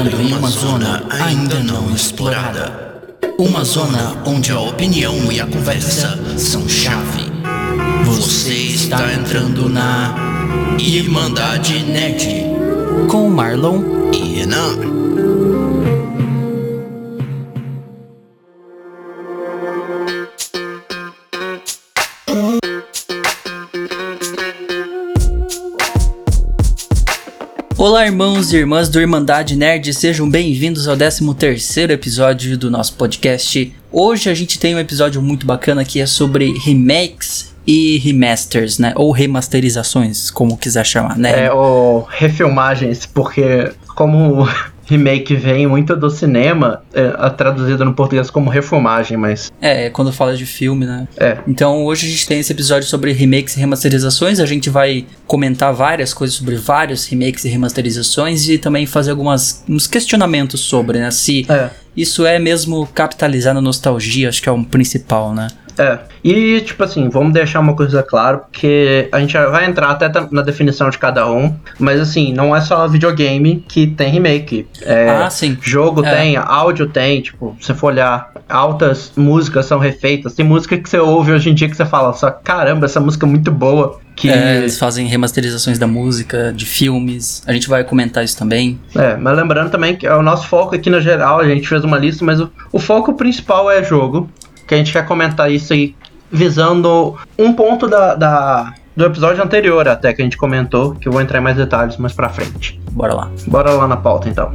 entrando em uma zona ainda não explorada. Uma zona onde a opinião e a conversa são chave. Você está entrando na Irmandade Nerd com Marlon e Renan. Olá, irmãos e irmãs do Irmandade Nerd, sejam bem-vindos ao 13 episódio do nosso podcast. Hoje a gente tem um episódio muito bacana que é sobre remakes e remasters, né? Ou remasterizações, como quiser chamar, né? É, ou refilmagens, porque como remake vem muito do cinema, é, traduzido no português como refilmagem, mas. É, quando fala de filme, né? É. Então hoje a gente tem esse episódio sobre remakes e remasterizações. A gente vai comentar várias coisas sobre vários remakes e remasterizações e também fazer algumas uns questionamentos sobre, né? Se é. isso é mesmo capitalizar na nostalgia, acho que é o principal, né? É. E, tipo assim, vamos deixar uma coisa clara, porque a gente vai entrar até na definição de cada um, mas assim, não é só videogame que tem remake. É, ah, sim. Jogo é. tem, áudio tem, tipo, se você for olhar, altas músicas são refeitas. Tem música que você ouve hoje em dia que você fala, só caramba, essa música é muito boa. Que... É, eles fazem remasterizações da música, de filmes. A gente vai comentar isso também. É, mas lembrando também que é o nosso foco aqui no geral, a gente fez uma lista, mas o, o foco principal é jogo que a gente quer comentar isso aí visando um ponto da, da, do episódio anterior até que a gente comentou, que eu vou entrar em mais detalhes mais pra frente. Bora lá. Bora lá na pauta então.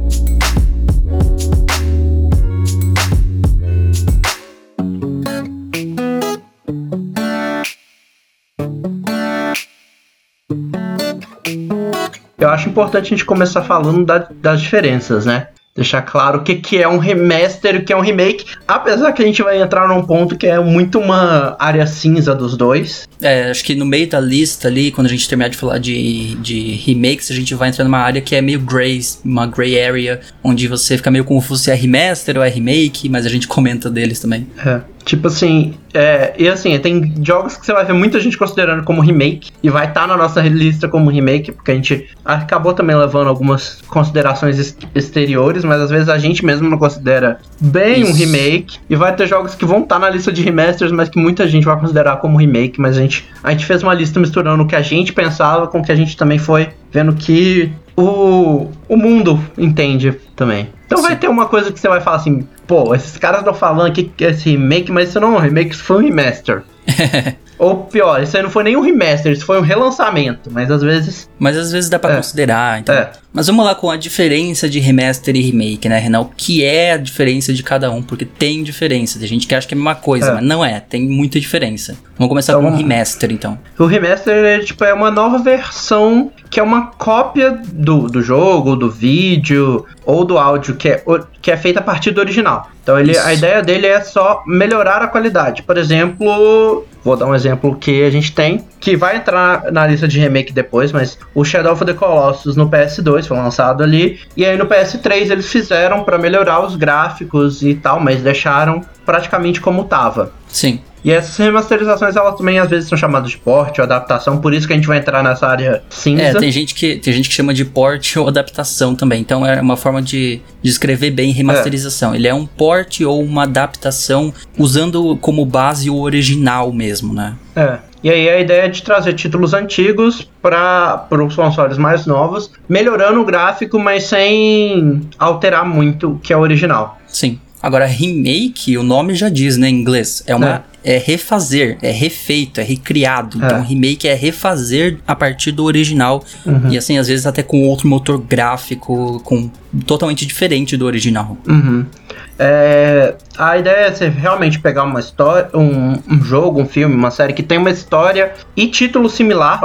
Eu acho importante a gente começar falando da, das diferenças, né? Deixar claro o que, que é um remaster e o que é um remake. Apesar que a gente vai entrar num ponto que é muito uma área cinza dos dois. É, acho que no meio da lista ali, quando a gente terminar de falar de, de remakes, a gente vai entrar numa área que é meio gray, uma gray area, onde você fica meio confuso se é remaster ou é remake, mas a gente comenta deles também. É. Tipo assim, é, e assim, tem jogos que você vai ver muita gente considerando como remake e vai estar tá na nossa lista como remake, porque a gente acabou também levando algumas considerações exteriores, mas às vezes a gente mesmo não considera bem Isso. um remake. E vai ter jogos que vão estar tá na lista de remasters, mas que muita gente vai considerar como remake. Mas a gente, a gente fez uma lista misturando o que a gente pensava com o que a gente também foi vendo que o, o mundo entende também. Então Sim. vai ter uma coisa que você vai falar assim, pô, esses caras estão falando que é esse remake, mas isso não é um remake, isso foi um remaster. Ou pior, isso aí não foi nem um remaster, isso foi um relançamento, mas às vezes. Mas às vezes dá pra é. considerar, então. É. Mas vamos lá com a diferença de remaster e remake, né, Renan? O que é a diferença de cada um? Porque tem diferença. Tem gente que acha que é a mesma coisa, é. mas não é, tem muita diferença. Vamos começar então, com o remaster, então. O remaster é, tipo, é uma nova versão que é uma cópia do, do jogo, do vídeo ou do áudio que é, que é feita a partir do original. Então ele, a ideia dele é só melhorar a qualidade. Por exemplo, vou dar um exemplo que a gente tem, que vai entrar na lista de remake depois, mas o Shadow of the Colossus no PS2 foi lançado ali, e aí no PS3 eles fizeram para melhorar os gráficos e tal, mas deixaram praticamente como tava. Sim. E essas remasterizações, elas também às vezes são chamadas de port ou adaptação, por isso que a gente vai entrar nessa área cinza. É, tem gente que, tem gente que chama de port ou adaptação também, então é uma forma de descrever bem remasterização. É. Ele é um port ou uma adaptação usando como base o original mesmo, né? É. E aí a ideia é de trazer títulos antigos para os consoles mais novos, melhorando o gráfico, mas sem alterar muito o que é o original. Sim. Agora, remake, o nome já diz, né, em inglês. É uma, é é refazer, é refeito, é recriado. É. Então, remake é refazer a partir do original. Uhum. E assim, às vezes até com outro motor gráfico, com totalmente diferente do original. Uhum. É, a ideia é você realmente pegar uma história, um, um, jogo, um filme, uma série que tem uma história e título similar,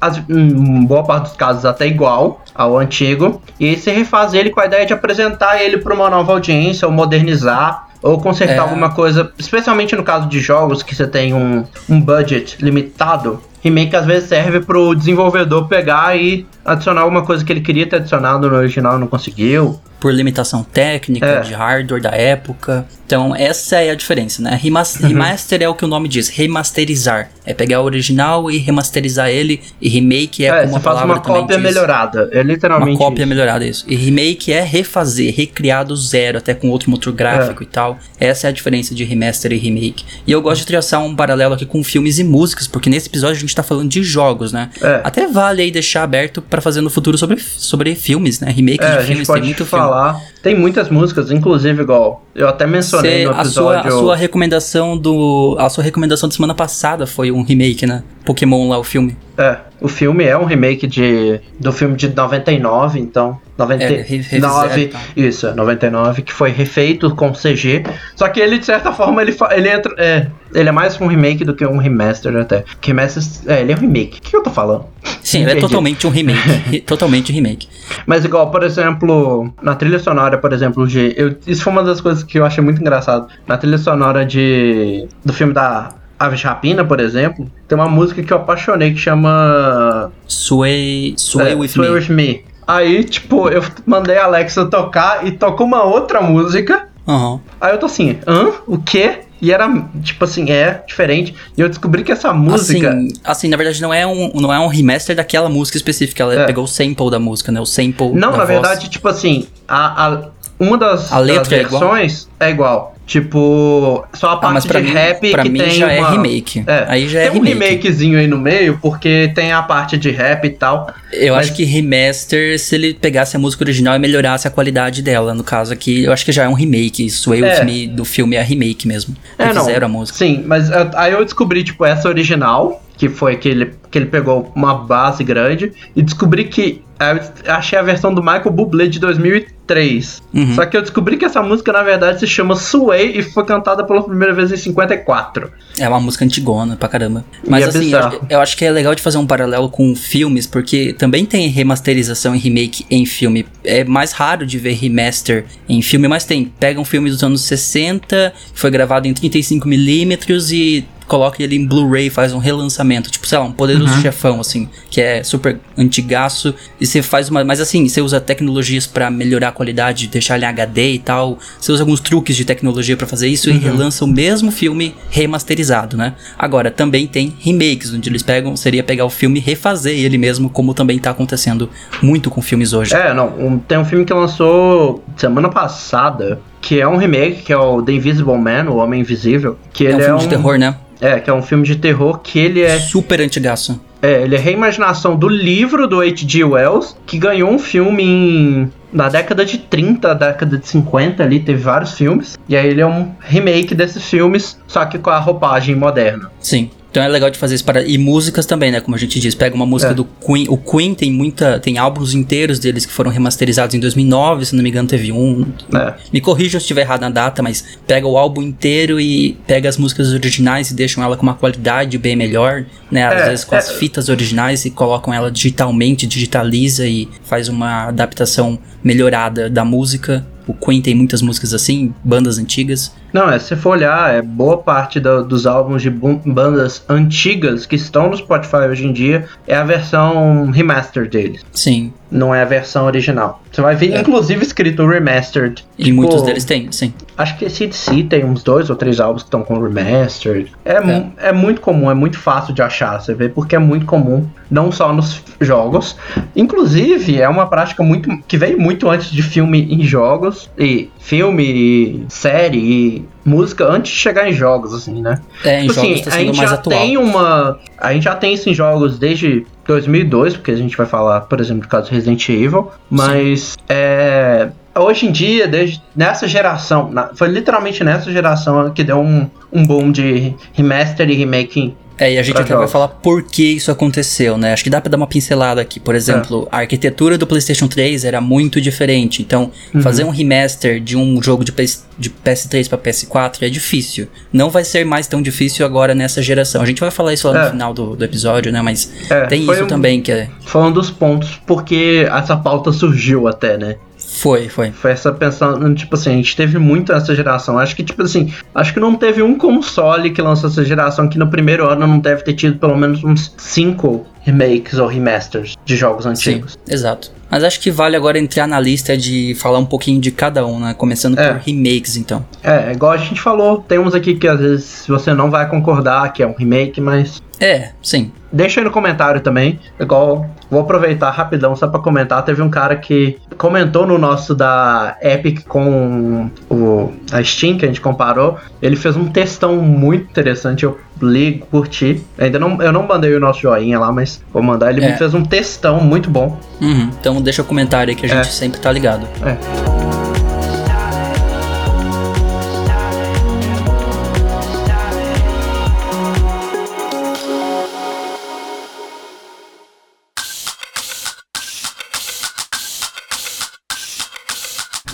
as, em boa parte dos casos até igual ao antigo, e aí você refazer ele com a ideia de apresentar ele para uma nova audiência ou modernizar ou consertar é. alguma coisa, especialmente no caso de jogos que você tem um, um budget limitado, remake às vezes serve pro desenvolvedor pegar e adicionar alguma coisa que ele queria ter adicionado no original e não conseguiu. Por limitação técnica, É. de hardware da época. Então, essa é a diferença, né? Remas- Uhum. Remaster é o que o nome diz, remasterizar. É pegar o original e remasterizar ele. E remake é, É, como a faz palavra uma cópia diz. melhorada. É literalmente Uma cópia isso. melhorada, isso. E remake é refazer, recriar do zero, até com outro motor gráfico e tal. Essa é a diferença de remaster e remake. E eu gosto de traçar um paralelo aqui com filmes e músicas, porque nesse episódio a gente tá falando de jogos, né? É. Até vale aí deixar aberto pra fazer no futuro sobre, sobre filmes, né? Remakes É, de gente filmes, tem muito filme. falar. Tem muitas músicas, inclusive, igual. Eu até mencionei Cê- no a, sua, episódio. a sua recomendação do. A sua recomendação da semana passada foi um remake, né? Pokémon lá, o filme. É, o filme é um remake de, do filme de 99, então. É, re- refizeram 99, e tal. isso, é 99, que foi refeito com CG. Só que ele, de certa forma, ele, ele entra. É, ele é mais um remake do que um remaster até. Remaster. É, ele é um remake. O que eu tô falando? Sim, ele é totalmente um remake. Re- totalmente remake. Mas igual, por exemplo, na trilha sonora, por exemplo, de. Eu, isso foi uma das coisas que eu achei muito engraçado. Na trilha sonora de. do filme da Aves de Rapina, por exemplo, tem uma música que eu apaixonei que chama. Sway, Sway é, With Sway Me. With Me. Aí, tipo, eu mandei a Alexa tocar e tocou uma outra música. Aham. Aí eu tô assim, hã? O quê? E era, tipo assim, é diferente. E eu descobri que essa música. Assim, assim, na verdade, não é, um, não é um remaster daquela música específica. Ela É. pegou o sample da música, né? O sample. Não, na voz. verdade, tipo assim, a, a- uma das, A letra das é igual? versões é igual. Tipo, só a Ah, parte pra de mim, rap pra que mim tem já uma... é remake. É, Aí já é tem um remake. remakezinho aí no meio, porque tem a parte de rap e tal. Eu Mas- acho que remaster, se ele pegasse a música original e melhorasse a qualidade dela. No caso aqui, eu acho que já é um remake. Sway É. With Me do filme é remake mesmo. É, não. Refizeram a música. Sim, mas é, aí eu descobri, tipo, essa original, que foi que ele, que ele pegou uma base grande, e descobri que. achei a versão do Michael Bublé de 2003. Uhum. Só que eu descobri que essa música, na verdade, se chama Sway e foi cantada pela primeira vez em 54. É uma música antigona pra caramba. Mas é assim, eu, eu acho que é legal de fazer um paralelo com filmes, porque também tem remasterização e remake em filme. É mais raro de ver remaster em filme, mas tem. Pega um filme dos anos 60, que foi gravado em 35mm e coloca ele em Blu-ray, faz um relançamento, tipo, sei lá, um poderoso Uhum. chefão, assim, que é super antigaço, e você faz uma. Mas assim, você usa tecnologias pra melhorar a qualidade, deixar ele em HD e tal. Você usa alguns truques de tecnologia pra fazer isso e Uhum. relança o mesmo filme remasterizado, né? Agora, também tem remakes, onde eles pegam, seria pegar o filme e refazer ele mesmo, como também tá acontecendo muito com filmes hoje. É, não, um- tem um filme que lançou semana passada, que é um remake, que é o The Invisible Man, o Homem Invisível. Que É ele um filme de terror, né? É, que é um filme de terror que ele é. Super antigaço. É, ele é reimaginação do livro do H.G. Wells, que ganhou um filme em. Na década de 30, década de 50 ali, teve vários filmes. E aí ele é um remake desses filmes, só que com a roupagem moderna. Sim. Então é legal de fazer isso para e músicas também, né? Como a gente diz, pega uma música É. do Queen. O Queen tem muita, tem álbuns inteiros deles que foram remasterizados em 2009, se não me engano teve um. É. Me corrija se eu estiver errado na data, mas pega o álbum inteiro e pega as músicas originais e deixam ela com uma qualidade bem melhor, né? Às É, vezes com é. as fitas originais e colocam ela digitalmente, digitaliza e faz uma adaptação melhorada da música. O Queen tem muitas músicas assim, bandas antigas. Não, é, se for olhar, é boa parte da- dos álbuns de bandas antigas que estão no Spotify hoje em dia é a versão remaster deles. Sim. Não é a versão original. Você vai ver, É. inclusive, escrito remastered. E Tipo, muitos deles têm, sim. Acho que esse DC tem uns dois ou três álbuns que estão com remastered. É, mu- é muito comum, é muito fácil de achar, você vê, porque é muito comum, não só nos jogos. Inclusive, é uma prática muito que veio muito antes de filme em jogos, e filme, série, e música, antes de chegar em jogos, assim, né? É, em Tipo jogos assim, tá a sendo gente mais já atual. tem uma. A gente já tem isso em jogos desde 2002, porque a gente vai falar, por exemplo, do caso Resident Evil, mas é. Hoje em dia, desde nessa geração, na- foi literalmente nessa geração que deu um, um boom de remaster e remake. É, e a gente até vai jogos. falar por que isso aconteceu, né? Acho que dá pra dar uma pincelada aqui. Por exemplo, É. a arquitetura do PlayStation 3 era muito diferente. Então, Uhum. fazer um remaster de um jogo de, PS, de PS3 pra PS4 é difícil. Não vai ser mais tão difícil agora nessa geração. A gente vai falar isso lá no É. final do, do episódio, né? Mas É, tem isso um- também que é. Foi um dos pontos porque essa pauta surgiu até, né? Foi, foi. Foi essa pensando, tipo assim, a gente teve muito nessa geração. Acho que, tipo assim, acho que não teve um console que lançou essa geração que no primeiro ano não deve ter tido pelo menos uns cinco remakes ou remasters de jogos antigos. Sim, exato. Mas acho que vale agora entrar na lista de falar um pouquinho de cada um, né? Começando É. por remakes, então. É, igual a gente falou, tem uns aqui que às vezes você não vai concordar que é um remake, mas É, sim. Deixa aí no comentário também. Igual, vou aproveitar rapidão só pra comentar. Teve um cara que comentou no nosso da Epic com o, a Steam, que a gente comparou. Ele fez um textão muito interessante. Eu li, curti. Ainda não, eu não mandei o nosso joinha lá, mas vou mandar. Ele É. me fez um textão muito bom. Uhum. Então deixa o comentário aí que a gente É. sempre tá ligado. É.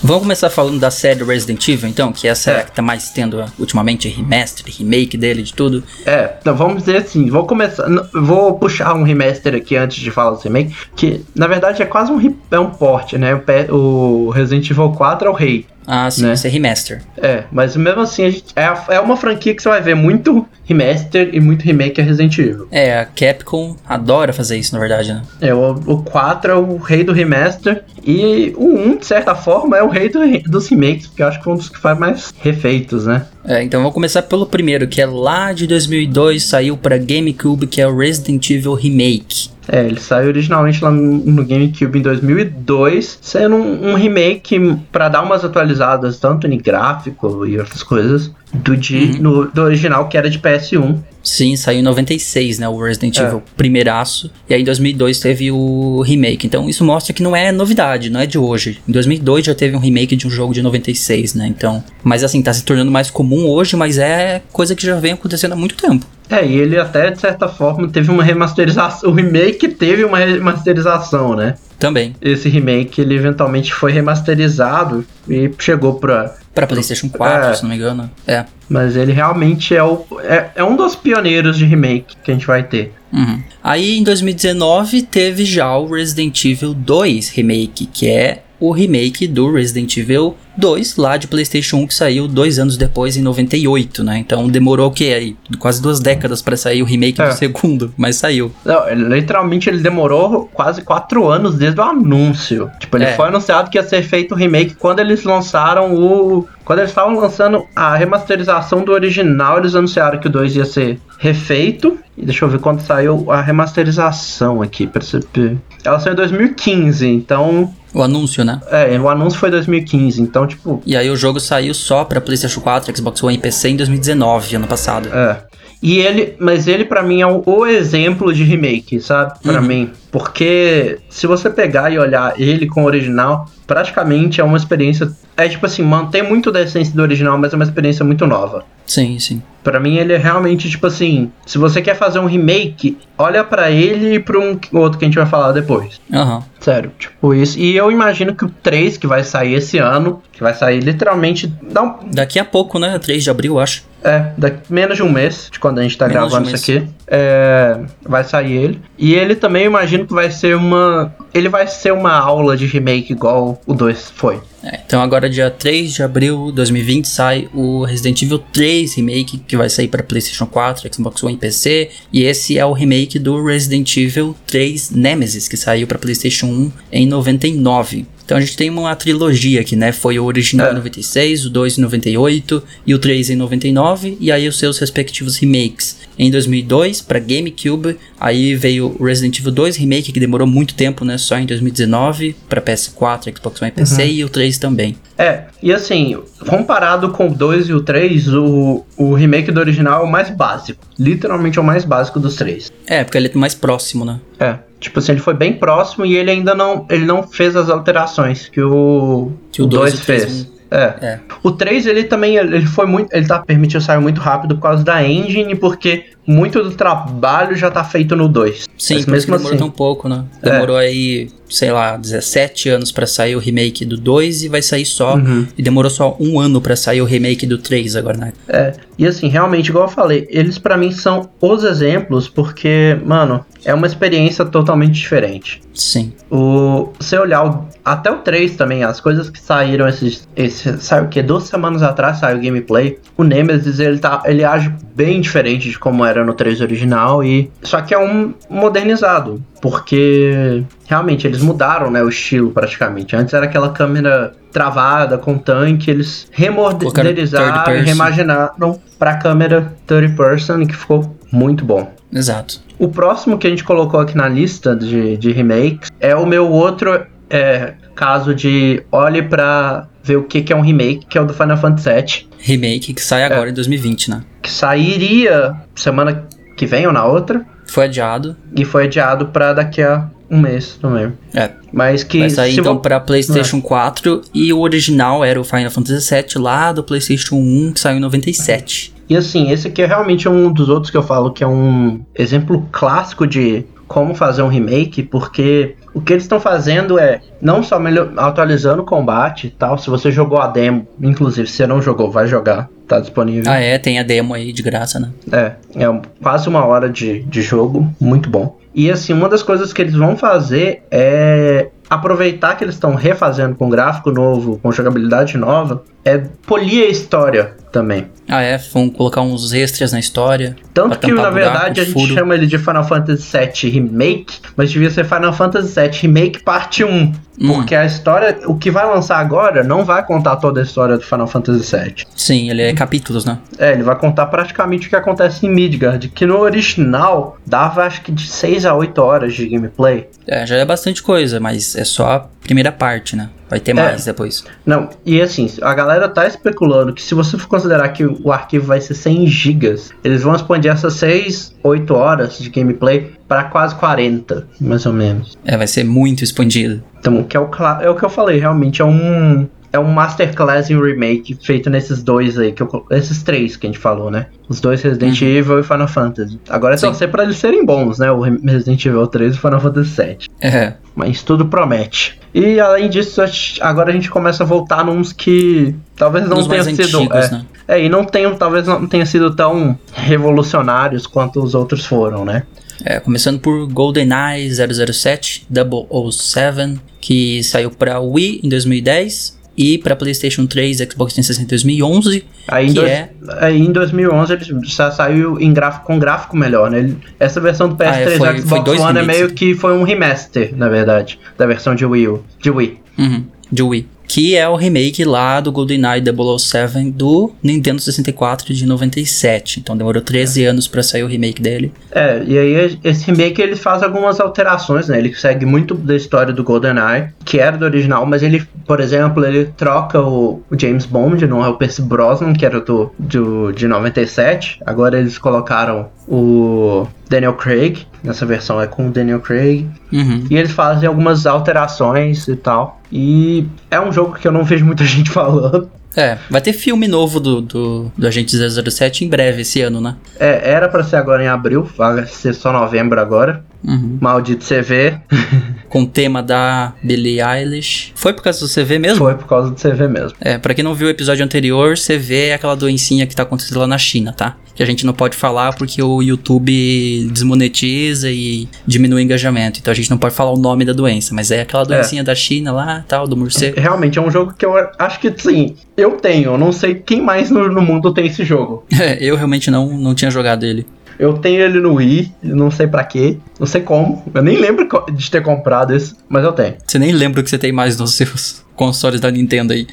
Vamos começar falando da série Resident Evil, então, que essa é, É. a que tá mais tendo uh, ultimamente remaster, remake dele, de tudo. É, então vamos dizer assim, vou começar, vou puxar um remaster aqui antes de falar do remake, que na verdade é quase um, é um port, né? O, o Resident Evil 4 é o rei. Ah, sim, Né? esse é remaster. É, mas mesmo assim a gente- é, a- é uma franquia que você vai ver muito remaster e muito remake a Resident Evil. É, a Capcom adora fazer isso, na verdade, né? É, o, o 4 é o rei do remaster e o 1, de certa forma, é o rei do dos remakes, porque eu acho que foi um dos que faz mais refeitos, né? É, então vamos começar pelo primeiro, que é lá de 2002, saiu pra GameCube, que é o Resident Evil Remake. É, ele saiu originalmente lá no, GameCube em 2002, sendo um, um remake pra dar umas atualizadas, tanto em gráfico e outras coisas, do, de, no- do original que era de PS1. Sim, saiu em 96, né, o Resident É. Evil primeiraço, e aí em 2002 teve o remake. Então isso mostra que não é novidade, não é de hoje. Em 2002 já teve um remake de um jogo de 96, né? Então, mas assim, tá se tornando mais comum hoje, mas é coisa que já vem acontecendo há muito tempo. É, e ele até, de certa forma, teve uma remasterização. O remake teve uma remasterização, né? Também. Esse remake, ele eventualmente foi remasterizado e chegou pra. Pra PlayStation 4, É. se não me engano. É. Mas ele realmente é, o, é, é um dos pioneiros de remake que a gente vai ter. Uhum. Aí em 2019 teve já o Resident Evil 2 Remake, que é o remake do Resident Evil 2 lá de PlayStation 1 que saiu dois anos depois em 98, né? Então demorou o que aí? Quase duas décadas pra sair o remake É. do segundo, mas saiu. Não, literalmente ele demorou quase quatro anos desde o anúncio. Tipo, ele É. foi anunciado que ia ser feito o remake quando eles lançaram o. Quando eles estavam lançando a remasterização do original, eles anunciaram que o 2 ia ser refeito. E deixa eu ver quando saiu a remasterização aqui. pra você ver. Ela saiu em 2015, então. O anúncio, né? É, o anúncio foi em 2015, então, tipo. E aí o jogo saiu só pra PlayStation 4, Xbox One e PC em 2019, ano passado. É. E ele, mas ele pra mim é o, o exemplo de remake, sabe? Pra Uhum. mim, porque se você pegar e olhar ele com o original, praticamente é uma experiência, é tipo assim, mantém muito da essência do original, mas é uma experiência muito nova. Sim, sim. Pra mim ele é realmente tipo assim, se você quer fazer um remake, olha pra ele e pra um outro que a gente vai falar depois. Aham. Sério, tipo isso. E eu imagino que o 3 que vai sair esse ano, que vai sair literalmente, um, Daqui a pouco, né? 3 de abril, acho. É, daqui menos de um mês de quando a gente tá Menos um gravando mês. isso aqui. É, vai sair ele. E ele também eu imagino que vai ser uma. Ele vai ser uma aula de remake igual o 2 foi. É, então agora dia 3 de abril de 2020 sai o Resident Evil 3 Remake, que vai sair para PlayStation 4, Xbox One e PC, e esse é o remake do Resident Evil 3 Nemesis, que saiu para PlayStation 1 em 99. Então a gente tem uma trilogia aqui, né? Foi o original É. em 96, o 2 em 98 e o 3 em 99, e aí os seus respectivos remakes. Em 2002 para GameCube, aí veio o Resident Evil 2 Remake, que demorou muito tempo, né? Só em 2019 para PS4, Xbox One e PC, e o 3 também. É, e assim, comparado com o 2 e o 3, o, o remake do original é o mais básico. Literalmente é o mais básico dos três. É, porque ele é mais próximo, né? É, tipo assim, ele foi bem próximo e ele ainda não, ele não fez as alterações que o Que o 2 dois e o três fez. É. É. O 3 ele também ele foi muito, ele tá permitiu sair muito rápido por causa da engine, porque muito do trabalho já tá feito no 2. Sim, Mas mesmo demorou assim. tão pouco, né? É. Demorou aí, sei lá, 17 anos pra sair o remake do 2 e vai sair só. Uhum. E demorou só um ano pra sair o remake do 3 agora, né? É, e assim, realmente, igual eu falei, eles pra mim são os exemplos porque, mano, é uma experiência totalmente diferente. Sim. O, você olhar o- até o 3 também, as coisas que saíram esses. Esse, saiu o quê? Duas semanas atrás saiu o gameplay. O Nemesis ele, tá, ele age bem diferente de como era no 3 original. e Só que é um modernizado. Porque realmente eles mudaram né, o estilo praticamente. Antes era aquela câmera travada com tanque. Eles remodelizaram reimaginaram pra câmera third person que ficou muito bom. Exato. O próximo que a gente colocou aqui na lista de, de remakes é o meu outro é, caso de olhe pra ver o que, que é um remake, que é o do Final Fantasy VII, Remake que sai agora em 2020, né? que sairia semana que vem ou na outra, Foi adiado. e foi adiado pra daqui a um mês também. É. Mas que Vai sair então vo- pra PlayStation 4 e o original era o Final Fantasy VII lá do PlayStation 1 que saiu em 97. E assim, esse aqui é realmente um dos outros que eu falo que é um exemplo clássico de como fazer um remake, porque o que eles estão fazendo é não só melhor, atualizando o combate e tal. Se você jogou a demo, inclusive, se você não jogou, vai jogar, tá disponível. Ah, é, tem a demo aí de graça, né? É, é quase uma hora de, de jogo, muito bom. E assim, uma das coisas que eles vão fazer é aproveitar que eles estão refazendo com gráfico novo, com jogabilidade nova, é polir a história também. Ah, é, vão colocar uns extras na história. Tanto que, na buraco, verdade, a gente furo. chama ele de Final Fantasy VII Remake, mas devia ser Final Fantasy VII Remake Parte 1. Hum. Porque a história, o que vai lançar agora, não vai contar toda a história do Final Fantasy VII. Sim, ele é capítulos, né? É, ele vai contar praticamente o que acontece em Midgard, que no original dava acho que de 6 a 8 horas de gameplay. É, já é bastante coisa, mas é só primeira parte, né? Vai ter É. mais depois. Não, e assim, a galera tá especulando que se você for considerar que o arquivo vai ser 100 gigas, eles vão expandir essas 6, 8 horas de gameplay para quase 40, mais ou menos. É, vai ser muito expandido. Então, que é o, é o que eu falei, realmente é um é um masterclass em remake feito nesses dois aí, que eu esses três que a gente falou, né? Os dois Resident Evil e Final Fantasy. Agora é Sim. torcer pra eles serem bons, né? O Re- Resident Evil 3 e o Final Fantasy 7. É, Mas tudo promete. E além disso, agora a gente começa a voltar nos que talvez não tenham sido. antigos, é, né? é, e não tenham, talvez não tenham sido tão revolucionários quanto os outros foram, né? É, começando por GoldenEye 007 007, que saiu pra Wii em 2010 e pra PlayStation 3 e Xbox 360 em 2011, Aí em, que dois- é aí em 2011 ele já saiu em gráfico, com gráfico melhor, né? Ele- essa versão do PS3 Ah, é, foi- foi Xbox dois One é meio que foi um remaster, na verdade, da versão de Wii. U- De Wii. uhum, de Wii, que é o remake lá do GoldenEye 007 do Nintendo 64 de 97. Então demorou 13 anos pra sair o remake dele. É, e aí esse remake ele faz algumas alterações, né? Ele segue muito da história do GoldenEye, que era do original, mas ele, por exemplo, ele troca o, o James Bond, não é o Percy Brosnan, que era do, do de 97. Agora eles colocaram o Daniel Craig, nessa versão é com o Daniel Craig. Uhum. E eles fazem algumas alterações e tal. E é um jogo que eu não vejo muita gente falando. É, vai ter filme novo do, do, do Agente 007 em breve esse ano, né? É, era pra ser agora em abril, vai ser só novembro agora. Uhum. Maldito CV. Com o tema da Billie Eilish. Foi por causa do CV mesmo? Foi por causa do CV mesmo. É, pra quem não viu o episódio anterior, CV é aquela doencinha que tá acontecendo lá na China, tá? Que a gente não pode falar porque o YouTube desmonetiza e diminui o engajamento. Então a gente não pode falar o nome da doença, mas é aquela doencinha da China lá, tal, do morcego. Realmente é um jogo que eu acho que sim, eu tenho. Eu não sei quem mais no, no mundo tem esse jogo. É, eu realmente não, não tinha jogado ele. Eu tenho ele no Wii, não sei pra quê, não sei como. Eu nem lembro de ter comprado esse, mas eu tenho. Você nem lembra o que você tem mais nos seus consoles da Nintendo aí.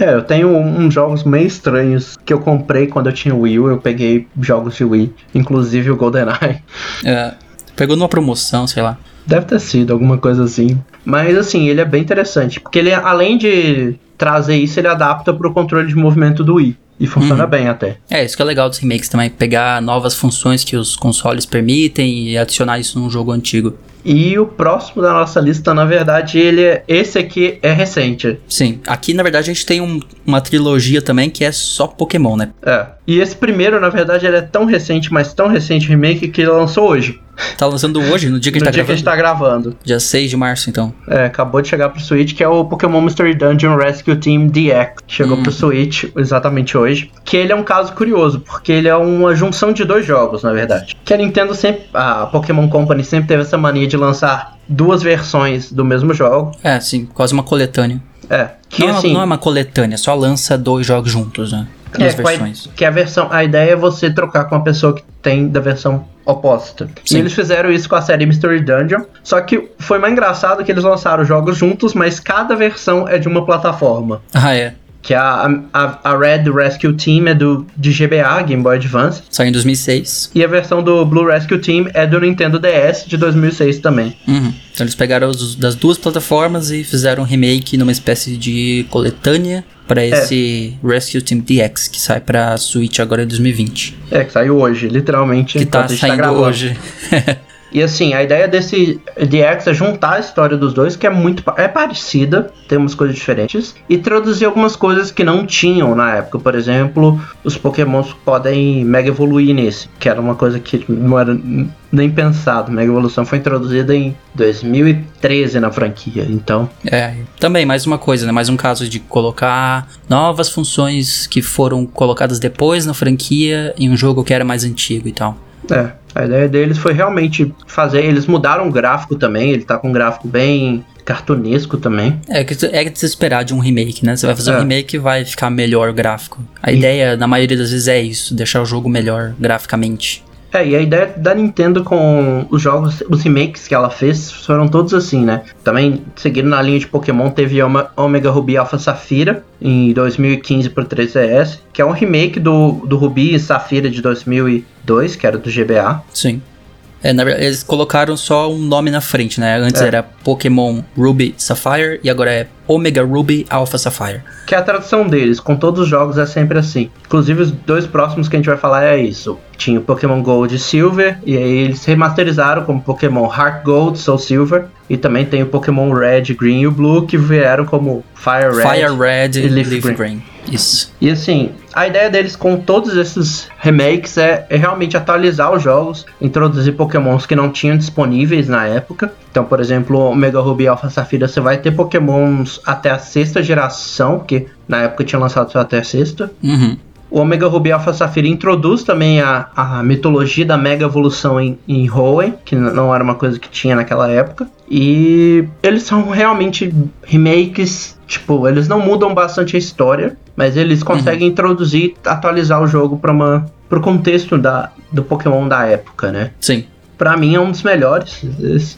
É, eu tenho uns jogos meio estranhos que eu comprei quando eu tinha Wii U. Eu peguei jogos de Wii, inclusive o GoldenEye. É, pegou numa promoção, sei lá. Deve ter sido alguma coisa assim. Mas assim, ele é bem interessante, porque ele além de trazer isso, ele adapta pro controle de movimento do Wii. E funciona Uhum. bem até. É, isso que é legal dos remakes também, pegar novas funções que os consoles permitem e adicionar isso num jogo antigo. E o próximo da nossa lista, na verdade, ele é, esse aqui é recente. Sim, aqui na verdade a gente tem um- uma trilogia também que é só Pokémon, né? É. E esse primeiro, na verdade, ele é tão recente, mas tão recente o remake que ele lançou hoje. Tá lançando hoje, no dia que a gente tá dia que a gravando? gente tá gravando. Dia 6 de março, então. É, acabou de chegar pro Switch, que é o Pokémon Mystery Dungeon Rescue Team DX. Chegou Hum. pro Switch exatamente hoje. Que ele é um caso curioso, porque ele é uma junção de dois jogos, na verdade. Que a Nintendo sempre. A Pokémon Company sempre teve essa mania de lançar duas versões do mesmo jogo. É, sim, quase uma coletânea. É. Que não, é assim. não é uma coletânea, só lança dois jogos juntos, né? É, com a- versões. que a versão, a ideia é você trocar com a pessoa que tem da versão oposta. Sim. E eles fizeram isso com a série Mystery Dungeon, só que foi mais engraçado que eles lançaram jogos juntos, mas cada versão é de uma plataforma. Ah, é. Que a, a, a Red Rescue Team é do de GBA, Game Boy Advance, Saiu em 2006. e a versão do Blue Rescue Team é do Nintendo DS de 2006 também. Uhum. Então eles pegaram os das duas plataformas e fizeram um remake numa espécie de coletânea pra esse Rescue Team DX, que sai pra Switch agora em 2020. É, que saiu hoje, literalmente. Que tá gente saindo gravando. hoje. E assim, a ideia desse DX é juntar a história dos dois, que é muito é parecida, tem umas coisas diferentes, e traduzir algumas coisas que não tinham na época. Por exemplo, os Pokémons podem mega evoluir nesse, que era uma coisa que não era nem pensado. Mega evolução foi introduzida em 2013 na franquia, então É, também mais uma coisa, né? Mais um caso de colocar novas funções que foram colocadas depois na franquia em um jogo que era mais antigo e tal. É, a ideia deles foi realmente fazer. Eles mudaram o gráfico também, ele tá com um gráfico bem cartunesco também. É que é de se esperar de um remake, né? Você vai fazer É. um remake e vai ficar melhor o gráfico. A ideia, na maioria das vezes, é isso, deixar o jogo melhor graficamente. É, e a ideia da Nintendo com os jogos, os remakes que ela fez, foram todos assim, né? Também, seguindo na linha de Pokémon, teve Omega Ruby Alpha Safira em 2015 pro 3DS, que é um remake do, do Ruby e Safira de 2002, que era do GBA. Sim. É, na verdade, eles colocaram só um nome na frente, né? Antes É. era Pokémon Ruby Sapphire e agora é Omega Ruby Alpha Sapphire. Que é a tradução deles, com todos os jogos é sempre assim. Inclusive, os dois próximos que a gente vai falar é isso. Tinha o Pokémon Gold e Silver, e aí eles remasterizaram como Pokémon Heart Gold, Soul Silver, e também tem o Pokémon Red, Green e o Blue, que vieram como Fire Red. Fire Red e e Leaf Leaf, Green. Green. Isso. E assim, a ideia deles com todos esses remakes é, é realmente atualizar os jogos, introduzir pokémons que não tinham disponíveis na época. Então, por exemplo, o Mega Ruby Alpha Safira, você vai ter pokémons até a sexta geração, porque na época tinha lançado só até a sexta. Uhum. O Omega Ruby Alpha Safira introduz também a, a mitologia da Mega Evolução em, em Hoenn, que não era uma coisa que tinha naquela época. E eles são realmente remakes, tipo, eles não mudam bastante a história, mas eles conseguem introduzir, atualizar o jogo para uma pro contexto da, do Pokémon da época, né? Sim. Pra mim é um dos melhores.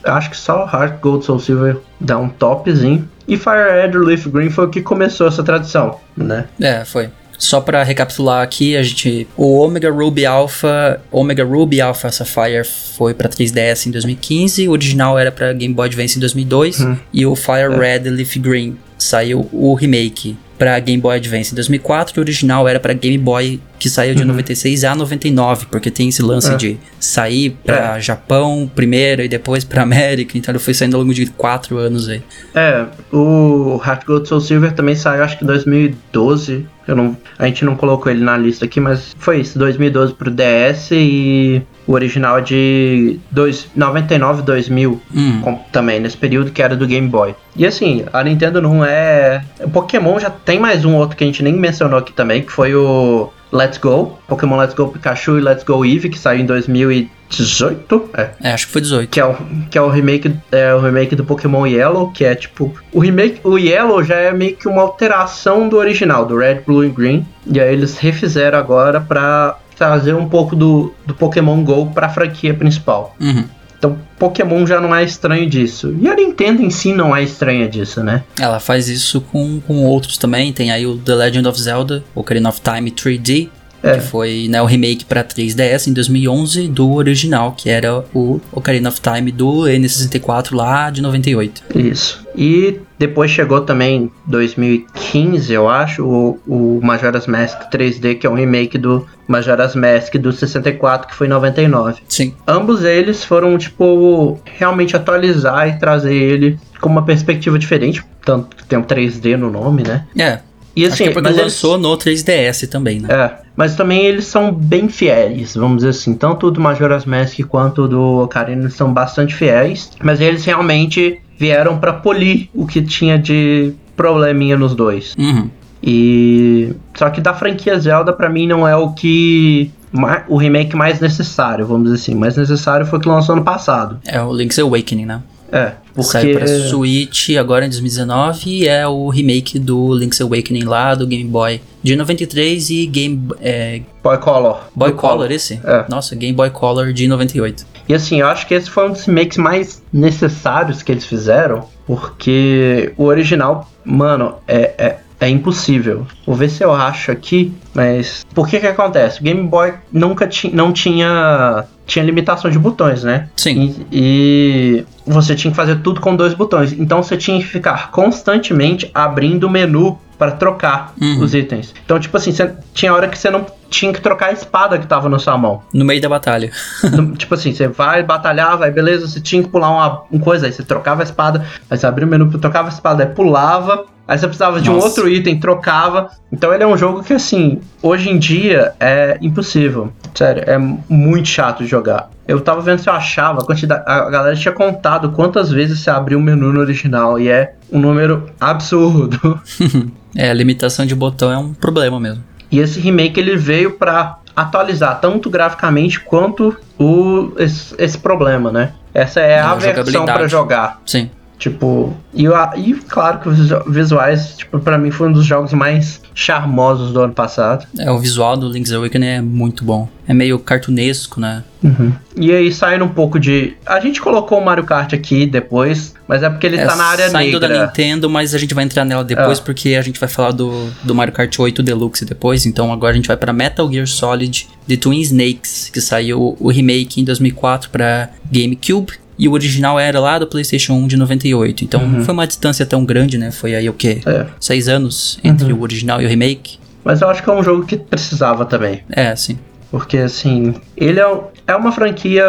Acho que só Heart Gold Soul Silver dá um topzinho. E Fire Red Leaf Green foi o que começou essa tradição, né? É, foi. Só pra recapitular aqui, a gente. O Omega Ruby Alpha. Omega Ruby Alpha Sapphire foi pra 3DS em 2015. O original era pra Game Boy Advance em 2002. Hum. E o Fire Red Leaf Green saiu o remake pra Game Boy Advance em 2004. E o original era pra Game Boy que saiu de 96 a 99. Porque tem esse lance Uhum. É. de sair pra Japão primeiro e depois pra América. Então ele foi saindo ao longo de 4 anos aí. É, o Heart Gold Soul Silver também saiu acho que em 2012. Eu não, a gente não colocou ele na lista aqui, mas foi isso, 2012 pro DS e o original é de dois, 99 2000 Hum. com- também nesse período que era do Game Boy. E assim, a Nintendo não é, o Pokémon já tem mais um outro que a gente nem mencionou aqui também, que foi o Let's Go, Pokémon Let's Go Pikachu e Let's Go Eevee, que saiu em 2018. É, É, acho que foi 18. que é o, que é o remake é o remake do Pokémon Yellow, que é tipo o remake, o Yellow já é meio que uma alteração do original, do Red, Blue e Green, e aí eles refizeram agora pra trazer um pouco do, do Pokémon Go pra franquia principal. Uhum. Então, Pokémon já não é estranho disso. E a Nintendo em si não é estranha disso, né? Ela faz isso com, com outros também. Tem aí o The Legend of Zelda, Ocarina of Time 3D, É. que foi né, o remake para 3DS em 2011 do original, que era o Ocarina of Time do N64 lá de 98. Isso. E depois chegou também 2015, eu acho, o, o Majora's Mask 3D, que é um remake do Majora's Mask do 64, que foi em 99. Sim. Ambos eles foram, tipo, realmente atualizar e trazer ele com uma perspectiva diferente, tanto que tem um 3D no nome, né? É. E Acho assim, que é porque mas lançou no 3DS também, né? é, mas também eles são bem fiéis, vamos dizer assim. Tanto do Majora's Mask quanto do Ocarina são bastante fiéis. Mas eles realmente vieram pra polir o que tinha de probleminha nos dois. Uhum. E só que da franquia Zelda pra mim não é o que o remake mais necessário, vamos dizer assim. Mais necessário foi o que lançou ano passado. É o Link's Awakening, né? É, Saiu porque pra Switch agora em 2019 e é o remake do Link's Awakening lá do Game Boy de 93 e Game é, Boy Color. Boy Do Color esse? É. Nossa, Game Boy Color de 98. E assim, eu acho que esse foi um dos remakes mais necessários que eles fizeram, porque o original, mano, é, é, é impossível. Vou ver se eu acho aqui, mas por que que acontece? O Game Boy nunca ti, não tinha tinha limitação de botões, né? Sim. E, e você tinha que fazer tudo com dois botões. Então você tinha que ficar constantemente abrindo o menu para trocar Uhum. os itens. Então, tipo assim, você, tinha hora que você não tinha que trocar a espada que tava na sua mão. No meio da batalha. No- tipo assim, você vai batalhar, vai, beleza, você tinha que pular uma, uma coisa, aí você trocava a espada, aí você abria o menu, trocava a espada, aí pulava, aí você precisava de um Nossa. outro item, trocava. Então ele é um jogo que, assim, hoje em dia é impossível. Sério, é muito chato de jogar. Eu tava vendo se eu achava, a quantidade. A galera tinha contado quantas vezes você abriu o menu no original, e é um número absurdo. É, a limitação de botão é um problema mesmo. E esse remake ele veio pra atualizar tanto graficamente quanto o, esse, esse problema, né? Essa é a, A versão pra jogar. Sim. Tipo, e, e claro que os visu- visuais, tipo, pra mim foi um dos jogos mais charmosos do ano passado. É, o visual do Link's Awakening é muito bom. É meio cartunesco, né? E aí saindo um pouco de. A gente colocou o Mario Kart aqui depois, mas é porque ele é, tá na área saindo da negra. Nintendo, mas a gente vai entrar nela depois É. porque a gente vai falar do, do Mario Kart 8 Deluxe depois. Então agora a gente vai pra Metal Gear Solid The Twin Snakes, que saiu o remake em 2004 pra GameCube. E o original era lá do PlayStation 1 de 98. Então não foi uma distância tão grande, né? Foi aí o quê? É. Seis anos entre o original e o remake. Mas eu acho que é um jogo que precisava também. É, sim. Porque, assim, ele é, é uma franquia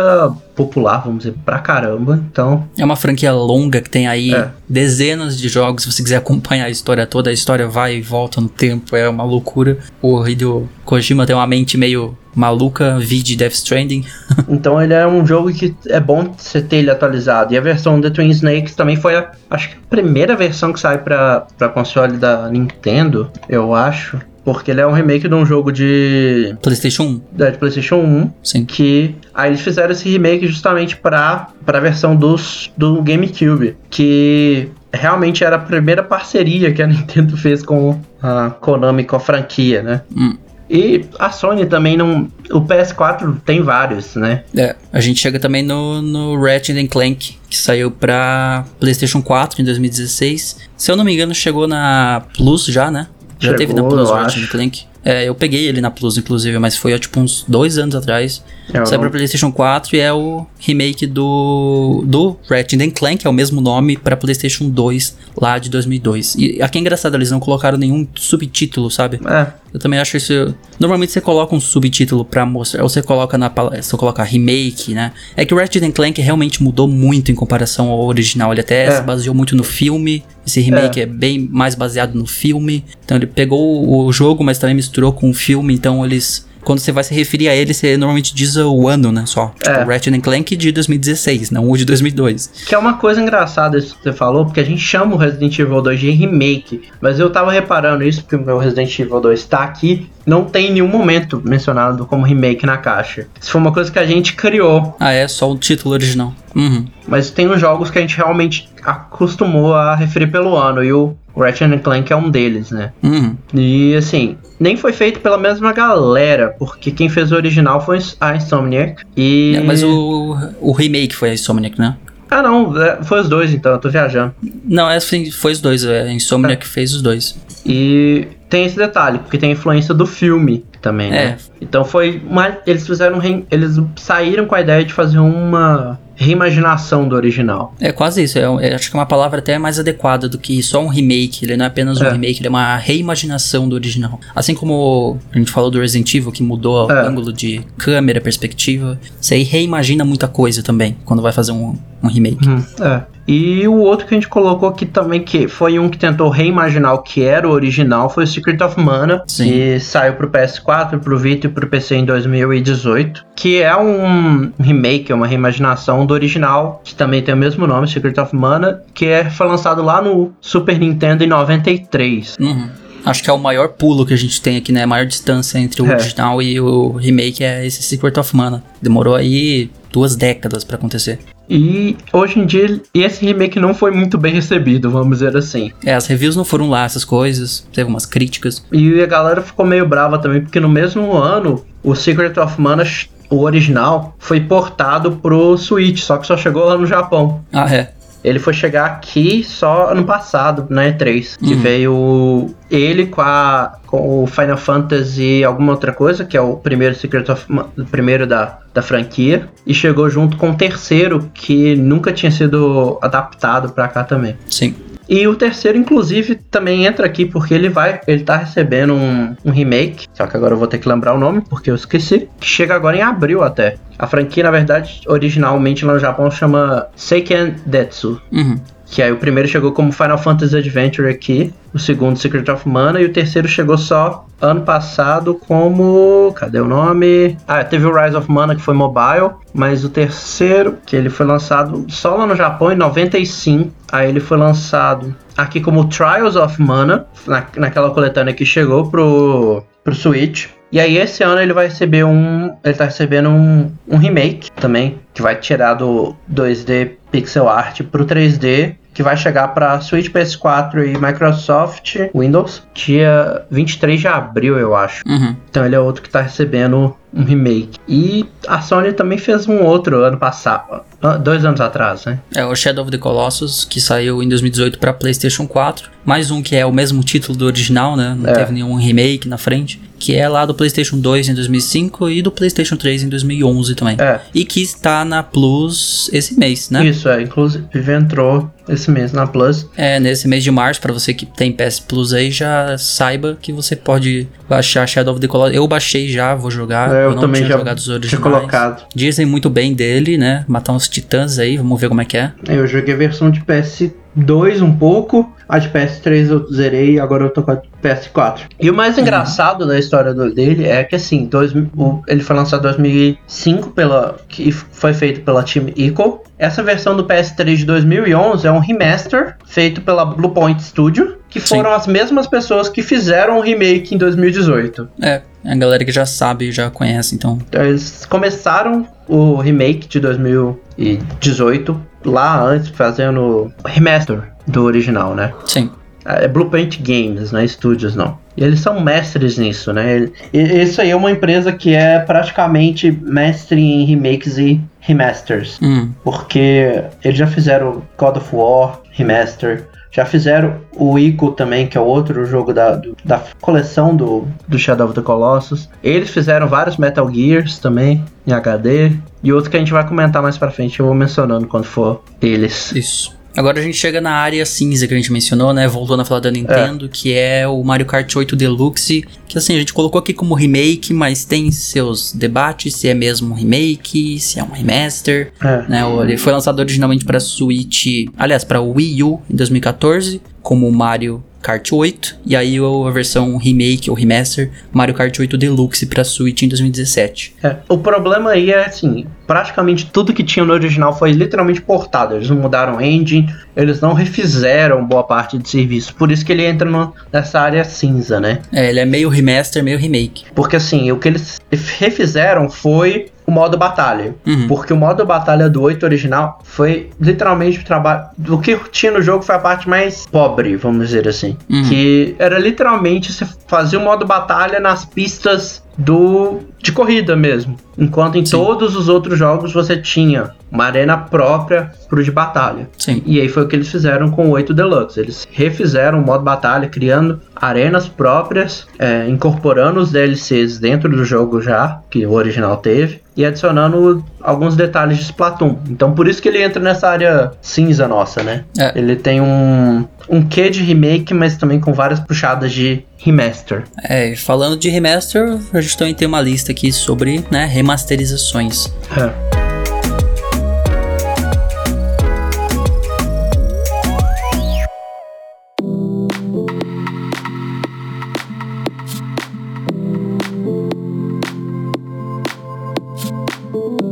popular, vamos dizer, pra caramba. Então, É uma franquia longa que tem aí É. dezenas de jogos. Se você quiser acompanhar a história toda, a história vai e volta no tempo, é uma loucura. O Hideo Kojima tem uma mente meio maluca, vide Death Stranding. então ele é um jogo que é bom você ter ele atualizado. E a versão The Twin Snakes também foi a, acho que a primeira versão que sai pra, pra console da Nintendo, eu acho. Porque ele é um remake de um jogo de, PlayStation 1, da de PlayStation 1. sim. Que aí eles fizeram esse remake justamente pra, pra versão dos, do GameCube. Que realmente era a primeira parceria que a Nintendo fez com a Konami, com a franquia, né? Hum. E a Sony também não. O PS4 tem vários, né? É, a gente chega também no, no Ratchet Clank, que saiu pra PlayStation 4 em 2016. Se eu não me engano, chegou na Plus já, né? Já Chegou, teve na Plus Ratchet Clank. É, eu peguei ele na Plus, inclusive, mas foi há tipo uns dois anos atrás. Eu Saiu não- pra PlayStation 4 e é o remake do, do Ratchet and Clank, é o mesmo nome pra PlayStation 2 lá de 2002. E aqui é engraçado, eles não colocaram nenhum subtítulo, sabe? É, Eu também acho isso. Normalmente você coloca um subtítulo pra mostrar, ou você coloca na você coloca remake, né? É que o Ratchet and Clank realmente mudou muito em comparação ao original. Ele até É. se baseou muito no filme. Esse remake é. bem mais baseado no filme. Então ele pegou o jogo, mas também misturou com o filme. Então eles. Quando você vai se referir a ele, você normalmente diz o ano, né? Só. Tipo, É. Ratchet Clank de 2016, não o de 2002. que é uma coisa engraçada isso que você falou, porque a gente chama o Resident Evil 2 de remake. Mas eu tava reparando isso, porque o meu Resident Evil 2 tá aqui, não tem em nenhum momento mencionado como remake na caixa. Isso foi uma coisa que a gente criou. Ah, é só o título original. Uhum. Mas tem uns jogos que a gente realmente acostumou a referir pelo ano, e o Ratchet and Clank é um deles, né? Uhum. E assim, nem foi feito pela mesma galera, porque quem fez o original foi a Insomniac. E. É, mas o, o remake foi a Insomniac, né? Ah, não, é, foi os dois então, eu tô viajando. Não, é, foi foi os dois. É, a Insomniac que fez os dois. E tem esse detalhe, porque tem a influência do filme também, né? É. Então foi uma, eles fizeram eles saíram com a ideia de fazer uma reimaginação do original. É quase isso. É, é, acho que é uma palavra até mais adequada do que só um remake. Ele não é apenas um É. remake, ele é uma reimaginação do original. Assim como a gente falou do Resident Evil, que mudou É. o ângulo de câmera, perspectiva. Você aí reimagina muita coisa também, quando vai fazer um, um remake. Hum, é. E o outro que a gente colocou aqui também, que foi um que tentou reimaginar o que era o original, foi o Secret of Mana, Sim. que saiu pro PS4, pro Vita e pro PC em 2018, que é um remake, uma reimaginação do original, que também tem o mesmo nome, Secret of Mana, que é, foi lançado lá no Super Nintendo em 93. Uhum. Acho que é o maior pulo que a gente tem aqui, né? A maior distância entre o É. original e o remake é esse Secret of Mana. Demorou aí duas décadas pra acontecer. E hoje em dia, esse remake não foi muito bem recebido, vamos dizer assim. É, as reviews não foram lá, essas coisas. Teve umas críticas. E a galera ficou meio brava também, porque no mesmo ano, o Secret of Mana, o original, foi portado pro Switch, só que só chegou lá no Japão. Ah, é. Ele foi chegar aqui só ano passado, na E3, que Uhum. veio ele com, a, com o Final Fantasy alguma outra coisa, que é o primeiro Secret of o primeiro da, da franquia, e chegou junto com o terceiro, que nunca tinha sido adaptado pra cá também. Sim. E o terceiro, inclusive, também entra aqui porque ele vai. Ele tá recebendo um, um remake. Só que agora eu vou ter que lembrar o nome, porque eu esqueci. Que chega agora em abril até. A franquia, na verdade, originalmente lá no Japão chama Seiken Detsu. Uhum. Que aí o primeiro chegou como Final Fantasy Adventure aqui, o segundo Secret of Mana e o terceiro chegou só ano passado como, cadê o nome? Ah, teve o Rise of Mana que foi mobile, mas o terceiro que ele foi lançado só lá no Japão em 95, aí ele foi lançado aqui como Trials of Mana, na, naquela coletânea que chegou pro pro Switch. E aí esse ano ele vai receber um. Ele tá recebendo um, um remake também. Que vai tirar do 2D pixel art pro 3D. Que vai chegar pra Switch PS4 e Microsoft Windows. Dia 23 de abril, eu acho. Uhum. Então ele é outro que tá recebendo um remake. E a Sony também fez um outro ano passado. ah, Dois anos atrás, né? É o Shadow of the Colossus, que saiu em 2018 pra PlayStation 4. Mais um que é o mesmo título do original, né? Não É. teve nenhum remake na frente. Que é lá do PlayStation 2 em 2005 e do PlayStation 3 em 2011 também. É. E que está na Plus esse mês, né? Isso, é. Inclusive entrou esse mês na Plus. É, nesse mês de março, pra você que tem PS Plus aí, já saiba que você pode baixar Shadow of the Colossus. Eu baixei já, vou jogar. É, eu não também já jogado os tinha originais. colocado. Dizem muito bem dele, né? Matar uns titãs aí, vamos ver como é que é. Eu joguei a versão de PS2 um pouco, a de PS3 eu zerei, agora eu tô com a PS4. E o mais engraçado da história do- dele é que assim, dois, o- ele foi lançado em 2005 pela que foi feito pela Team Ico. Essa versão do PS3 de 2011 é um remaster feito pela Bluepoint Studio, que Sim. foram as mesmas pessoas que fizeram o remake em 2018. É, a galera que já sabe, já conhece, então. Então, eles começaram o remake de 2018 lá antes, fazendo o remaster do original, né? Sim. É Blueprint Games, não é Studios, não. E eles são mestres nisso, né? E- Isso aí é uma empresa que é praticamente mestre em remakes e remasters. Hum, Porque eles já fizeram God of War Remaster, já fizeram o Ico também, que é outro jogo da, do- da coleção do, do Shadow of the Colossus. Eles fizeram vários Metal Gears também, em HD. E outro que a gente vai comentar mais pra frente, eu vou mencionando quando for eles. isso. Agora a gente chega na área cinza que a gente mencionou, né? Voltando a falar da Nintendo, que é o Mario Kart 8 Deluxe. Que assim, a gente colocou aqui como remake, mas tem seus debates se é mesmo um remake, se é um remaster. É. né? Ele foi lançado originalmente para Switch, aliás, para Wii U em 2014, como Mario Kart 8, e aí a versão remake ou remaster Mario Kart 8 Deluxe para Switch em 2017. É, O problema aí é assim, praticamente tudo que tinha no original foi literalmente portado. Eles não mudaram engine, eles não refizeram boa parte de serviço. Por isso que ele entra no- nessa área cinza, né? É, ele é meio remaster, meio remake. Porque assim, o que eles refizeram foi o modo batalha. Uhum. Porque o modo batalha do 8 original foi literalmente o trabalho. Do que tinha no jogo foi a parte mais pobre, vamos dizer assim. Uhum. Que era literalmente você fazer o modo batalha nas pistas do de corrida mesmo. Enquanto em Sim. todos os outros jogos você tinha uma arena própria pro de batalha. Sim. E aí foi o que eles fizeram com o 8 Deluxe. Eles refizeram o modo batalha, criando arenas próprias, é, incorporando os DLCs dentro do jogo já, que o original teve, e adicionando alguns detalhes de Splatoon. Então por isso que ele entra nessa área cinza nossa, né? É. Ele tem um, um quê de remake, mas também com várias puxadas de remaster. É, e falando de remaster, a gente também tem uma lista aqui sobre né, remasterizações. É.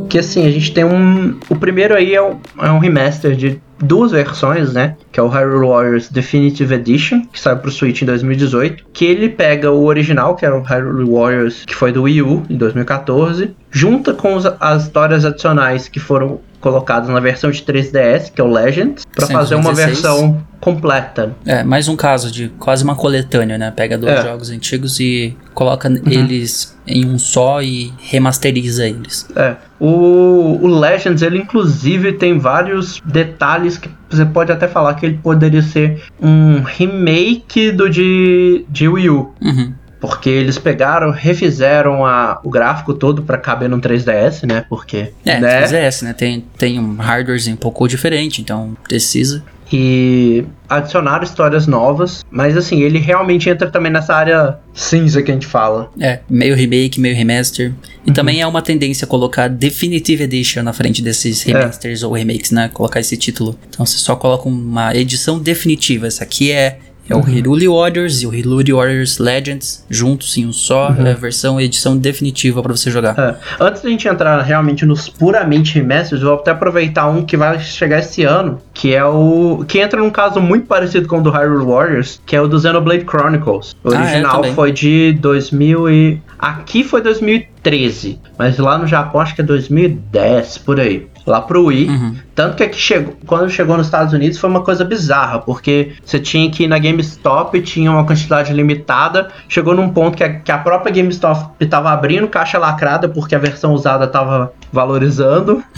Que assim, a gente tem um. O primeiro aí é um, é um remaster de duas versões, né? Que é o Hyrule Warriors Definitive Edition, que saiu pro Switch em 2018. Que ele pega o original, que era o Hyrule Warriors, que foi do Wii U em 2014, junta com as histórias adicionais que foram colocadas na versão de 3DS, que é o Legends, para fazer uma 2016. versão completa. É, mais um caso de quase uma coletânea, né? Pega dois É. Uhum. jogos antigos e coloca eles em um só e remasteriza eles. É. O, o Legends, ele inclusive tem vários detalhes que você pode até falar que ele poderia ser um remake do de, de Wii U. Uhum. Porque eles pegaram, refizeram a, o gráfico todo pra caber no 3DS, né? Porque. É, né? 3DS, né? Tem, tem um hardwarezinho um pouco diferente, então precisa. E adicionaram histórias novas. Mas assim, ele realmente entra também nessa área cinza que a gente fala. É, meio remake, meio remaster. E Uhum. também é uma tendência colocar Definitive Edition na frente É. desses remasters ou remakes, né? Colocar esse título. Então você só coloca uma edição definitiva. Essa aqui é, é o Uhum. Hiruli Warriors e o Hiruli Warriors Legends juntos em um só. Uhum. É a versão edição definitiva pra você jogar. É. Antes da gente entrar realmente nos puramente remasters, vou até aproveitar um que vai chegar esse ano, que é o. que entra num caso muito parecido com o do Hyrule Warriors, que é o do Xenoblade Chronicles. O Ah, é, original foi de 2000 e. Aqui foi 2013, mas lá no Japão acho que é 2010, por aí. Lá pro Wii. Uhum. Tanto que aqui chegou, quando chegou nos Estados Unidos foi uma coisa bizarra, porque você tinha que ir na GameStop, tinha uma quantidade limitada, chegou num ponto que a, que a própria GameStop estava abrindo caixa lacrada porque a versão usada estava valorizando.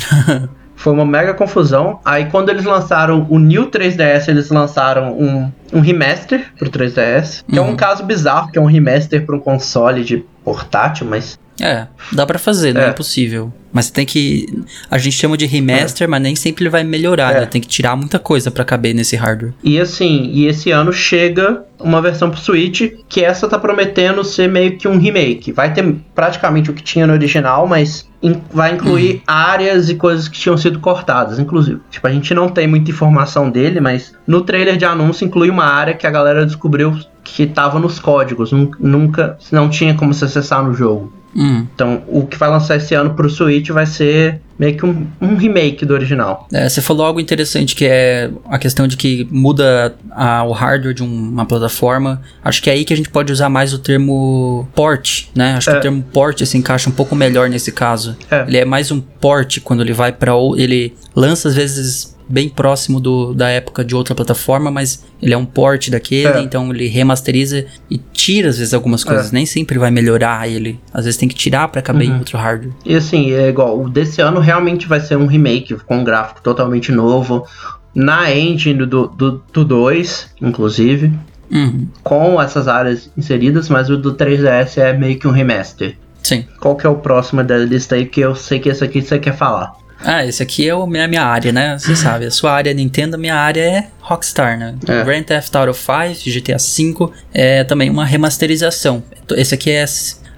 Foi uma mega confusão. Aí quando eles lançaram o New 3DS, eles lançaram um, um remaster pro 3DS, que é um Uhum. caso bizarro, que é um remaster para um console de portátil, mas É, dá pra fazer, não é É. impossível. Mas tem que. A gente chama de remaster, mas nem sempre ele vai melhorar, É. né? Tem que tirar muita coisa pra caber nesse hardware. E assim, e esse ano chega uma versão pro Switch, que essa tá prometendo ser meio que um remake. Vai ter praticamente o que tinha no original, mas in- vai incluir áreas e coisas que tinham sido cortadas, inclusive. Tipo, a gente não tem muita informação dele, mas no trailer de anúncio inclui uma área que a galera descobriu que tava nos códigos, nun- nunca, não tinha como se acessar no jogo. Hum. Então, o que vai lançar esse ano pro Switch vai ser meio que um, um remake do original. É, você falou algo interessante que é a questão de que muda a- o hardware de um- uma plataforma. Acho que é aí que a gente pode usar mais o termo port, né? Acho que É. o termo port se encaixa um pouco melhor nesse caso. É. Ele é mais um port quando ele vai para ele lança às vezes bem próximo do, da época de outra plataforma, mas ele é um port daquele, É. então ele remasteriza e tira às vezes algumas coisas. Nem sempre vai melhorar ele. Às vezes tem que tirar para caber Uhum. em outro hardware. E assim, é igual, o desse ano realmente vai ser um remake com um gráfico totalmente novo, na engine do, do, do 2, inclusive, Uhum. com essas áreas inseridas, mas o do 3DS é meio que um remaster. Sim. Qual que é o próximo da lista aí que eu sei que esse aqui você quer falar? Ah, esse aqui é o- a minha área, né? Você sabe, a sua área é Nintendo, a minha área é Rockstar, né? É. Grand Theft Auto 5, GTA V, é também uma remasterização. Esse aqui é,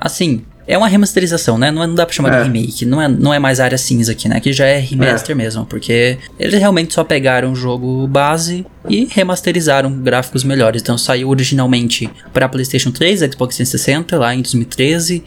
assim, é uma remasterização, né? Não, é- não dá pra chamar É. de remake, não é, não é mais área cinza aqui, né? Aqui já é remaster mesmo, porque eles realmente só pegaram o jogo base e remasterizaram gráficos melhores. Então saiu originalmente para PlayStation 3, Xbox 360 lá em 2013,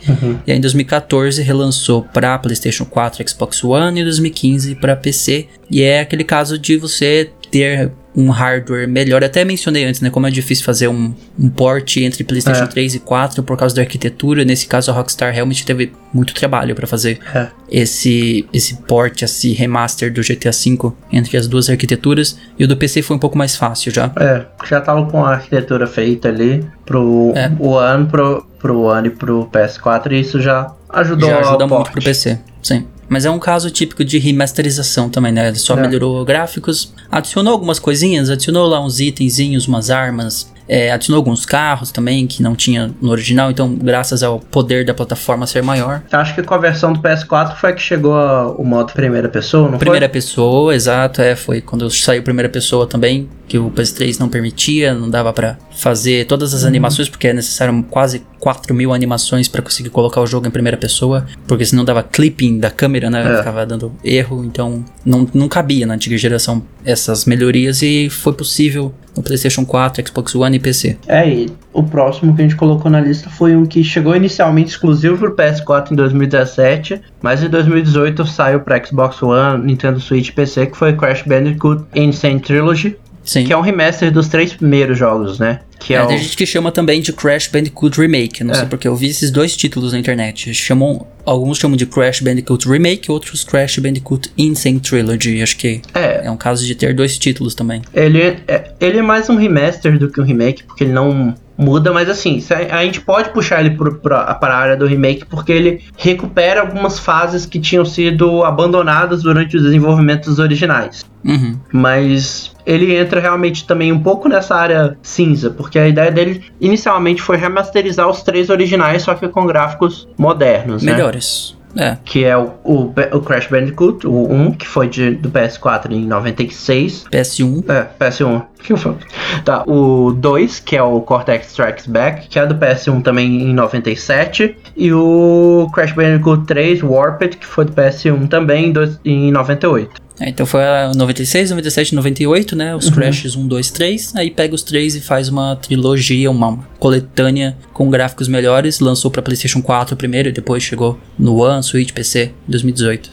e aí em 2014 relançou para PlayStation 4, Xbox One e 2015 para PC. E é aquele caso de você ter um hardware melhor. Eu até mencionei antes, né? Como é difícil fazer um, um port entre PlayStation É. 3 e 4 por causa da arquitetura. Nesse caso, a Rockstar realmente teve muito trabalho para fazer É. esse esse port, esse remaster do GTA V entre as duas arquiteturas. E o do PC foi um pouco mais fácil já. É, já tava com a arquitetura feita ali pro É. One, pro, pro One e pro PS4, e isso já ajudou já ajuda muito pro PC, sim. Mas é um caso típico de remasterização também, né? Ele só É. melhorou gráficos, adicionou algumas coisinhas, adicionou lá uns itenzinhos, umas armas, É, adicionou alguns carros também que não tinha no original, então graças ao poder da plataforma ser maior. Acho que com a versão do PS4 foi que chegou a- o modo primeira pessoa, não Primeira foi? pessoa, exato, é, foi quando saiu primeira pessoa também, que o PS3 não permitia, não dava pra fazer todas as animações, porque é necessário quase 4 mil animações pra conseguir colocar o jogo em primeira pessoa, porque senão dava clipping da câmera, né, É. ficava dando erro, então não, não cabia na antiga geração essas melhorias e foi possível no PlayStation 4, Xbox One e PC. É, e o próximo que a gente colocou na lista foi um que chegou inicialmente exclusivo pro PS4 em 2017, mas em 2018 saiu para Xbox One, Nintendo Switch e PC, que foi Crash Bandicoot Insane Trilogy, Sim. que é um remaster dos três primeiros jogos, né? Que é, É, o... tem gente que chama também de Crash Bandicoot Remake. Não É. sei porque eu vi esses dois títulos na internet. Chamam, alguns chamam de Crash Bandicoot Remake, outros Crash Bandicoot Insane Trilogy. Acho que É, é um caso de ter dois títulos também. Ele é, ele é mais um remaster do que um remake, porque ele não muda, mas assim, a, gente pode puxar ele para a área do remake, porque ele recupera algumas fases que tinham sido abandonadas durante os desenvolvimentos originais. Uhum. Mas ele entra realmente também um pouco nessa área cinza, porque a ideia dele inicialmente foi remasterizar os três originais, só que com gráficos modernos, né? É. Que é o, o, o Crash Bandicoot, o 1, que foi de, do PS4 em 96, PS1. é, PS1. Que falo? Tá, o 2, que é o Cortex Strikes Back, que é do PS1 também em 97. E o Crash Bandicoot 3 Warped, que foi do PS1 também em, dois, em 98. É, então foi a 96, 97, 98, né? Uhum. Os Crashes 1, 2, 3. Aí pega os três e faz uma trilogia, uma coletânea com gráficos melhores. Lançou pra PlayStation 4 primeiro e depois chegou no One, Switch, PC em 2018.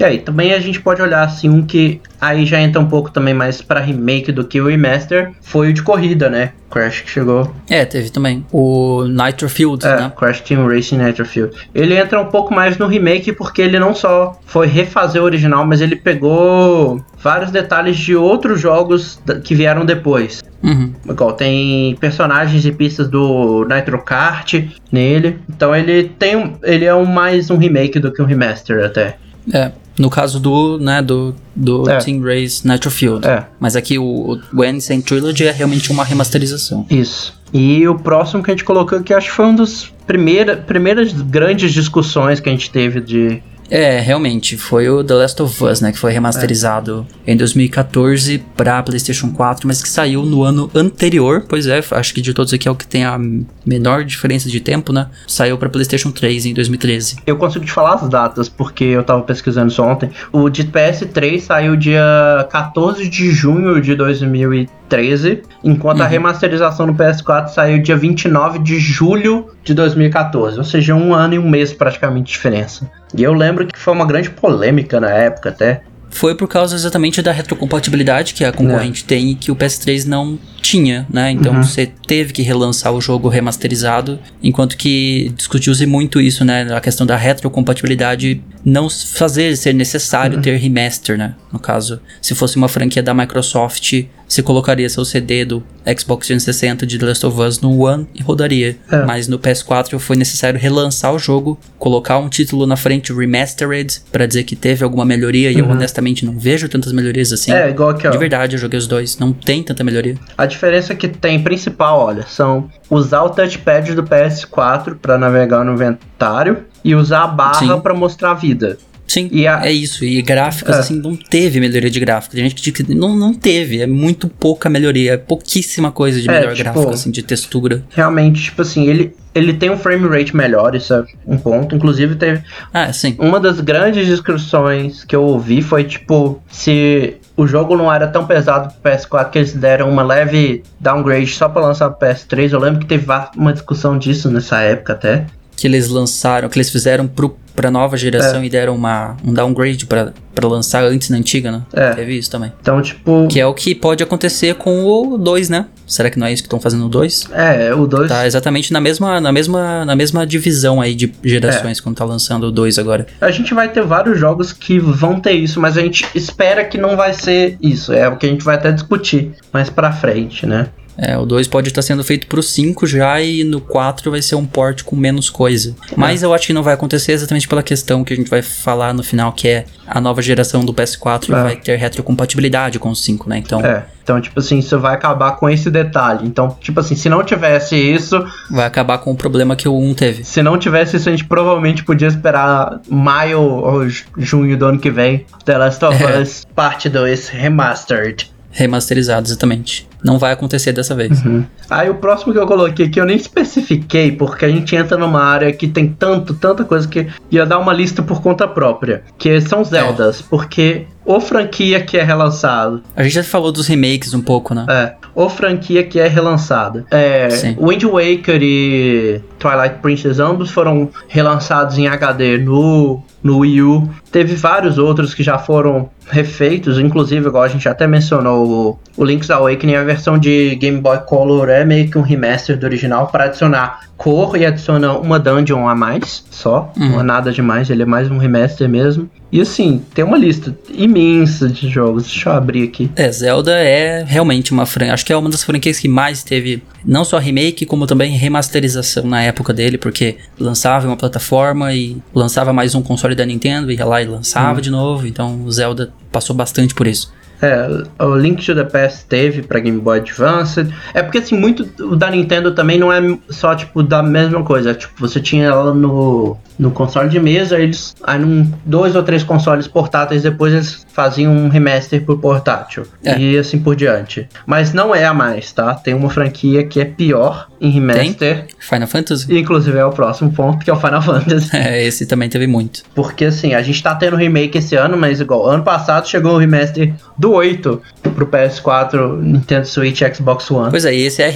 E aí, também a gente pode olhar assim um que aí já entra um pouco também mais pra remake do que o remaster, foi o de corrida, né? Crash que chegou. É, teve também o Nitro Field, É, né? Crash Team Racing Nitro Field. Ele entra um pouco mais no remake porque ele não só foi refazer o original, mas ele pegou vários detalhes de outros jogos que vieram depois. Uhum. Igual tem personagens e pistas do Nitro Kart nele. Então ele tem ele é um, mais um remake do que um remaster até. É, no caso do, né, do, do É. Team Race Nitro Field. É. Mas aqui o, o Insane Trilogy é realmente uma remasterização. Isso. E o próximo que a gente colocou que acho que foi um dos primeira, primeiras grandes discussões que a gente teve de É, realmente, foi o The Last of Us, né, que foi remasterizado em 2014 pra PlayStation 4, mas que saiu no ano anterior, pois é, acho que de todos aqui é o que tem a menor diferença de tempo, né, saiu pra PlayStation 3 em 2013. Eu consigo te falar as datas, porque eu tava pesquisando isso ontem. O de PS3 saiu dia 14 de junho de 2013, enquanto a remasterização no PS4 saiu dia 29 de julho de 2014. Ou seja, um ano e um mês praticamente de diferença. E eu lembro que foi uma grande polêmica na época até. Foi por causa exatamente da retrocompatibilidade que a concorrente tem e que o PS3 não tinha, né? Então você teve que relançar o jogo remasterizado, enquanto que discutiu-se muito isso, né? A questão da retrocompatibilidade não fazer ser necessário ter remaster, né? No caso, se fosse uma franquia da Microsoft, você colocaria seu CD do Xbox 360 de The Last of Us no One e rodaria. É. Mas no PS4 foi necessário relançar o jogo, colocar um título na frente Remastered pra dizer que teve alguma melhoria e eu honestamente não vejo tantas melhorias assim. É, igual aqui, ó. De verdade, eu joguei os dois, não tem tanta melhoria. A diferença que tem principal, olha, são usar o touchpad do PS4 para navegar no inventário e usar a barra para mostrar a vida. Sim, a- é isso. E gráficos, É. assim, não teve melhoria de gráfico. Tem gente que diz que não, não teve. É muito pouca melhoria. É pouquíssima coisa de É, melhor tipo- gráfico, assim, de textura. Realmente, tipo assim, ele, ele tem um frame rate melhor, isso é um ponto. Inclusive, teve Ah, sim. uma das grandes discussões que eu ouvi foi tipo se o jogo não era tão pesado pro PS4 que eles deram uma leve downgrade só pra lançar pro PS3. Eu lembro que teve uma discussão disso nessa época até. Que eles lançaram, que eles fizeram pro, pra nova geração e deram uma, um downgrade pra, pra lançar antes na antiga, né? É. Teve isso também. Então, tipo. Que é o que pode acontecer com o 2, né? Será que não é isso que estão fazendo no 2? É, o 2. Tá exatamente na mesma, na mesma, na mesma divisão aí de gerações quando tá lançando o 2 agora. A gente vai ter vários jogos que vão ter isso, mas a gente espera que não vai ser isso. É o que a gente vai até discutir mais pra frente, né? É, o 2 pode estar sendo feito pro 5 já e no 4 vai ser um port com menos coisa. Mas eu acho que não vai acontecer exatamente pela questão que a gente vai falar no final, que é a nova geração do PS4 É. vai ter retrocompatibilidade com o 5, né? Então É. Então, tipo assim, isso vai acabar com esse detalhe. Então, tipo assim, se não tivesse isso, vai acabar com o problema que o 1 teve. se não tivesse isso, a gente provavelmente podia esperar maio ou ju- junho do ano que vem. The Last of É. Us Parte 2 Remastered. Remasterizado, exatamente. Não vai acontecer dessa vez. Aí o próximo que eu coloquei aqui eu nem especifiquei, porque a gente entra numa área que tem tanto, tanta coisa que ia dar uma lista por conta própria. Que são Zeldas, porque ou franquia que é relançado, A gente já falou dos remakes um pouco, né? é, ou franquia que é relançada. É, Sim. Wind Waker e Twilight Princess ambos foram relançados em HD no, no Wii U. Teve vários outros que já foram refeitos, inclusive, igual a gente até mencionou, o, o Link's Awakening, versão de Game Boy Color é meio que um remaster do original para adicionar cor e adiciona uma dungeon a mais só, Uhum. não é nada demais, ele é mais um remaster mesmo. E assim, tem uma lista imensa de jogos, deixa eu abrir aqui. É, Zelda é realmente uma franquia. Acho que é uma das franquias que mais teve não só remake, como também remasterização na época dele, porque lançava uma plataforma e lançava mais um console da Nintendo, ia lá e lançava de novo. Então o Zelda passou bastante por isso. É, o Link to the Past teve pra Game Boy Advance. É porque assim, muito da Nintendo também não é só tipo da mesma coisa. Tipo, você tinha ela no, no console de mesa, eles aí num dois ou três consoles portáteis depois eles faziam um remaster pro portátil. É. E assim por diante. Mas não é a mais, tá? Tem uma franquia que é pior em remaster. Final Fantasy? Inclusive é o próximo ponto, que é o Final Fantasy. É, esse também teve muito. Porque assim, a gente tá tendo remake esse ano, mas igual, ano passado chegou o remaster do 8 pro PS4, Nintendo Switch e Xbox One. Pois é, esse é,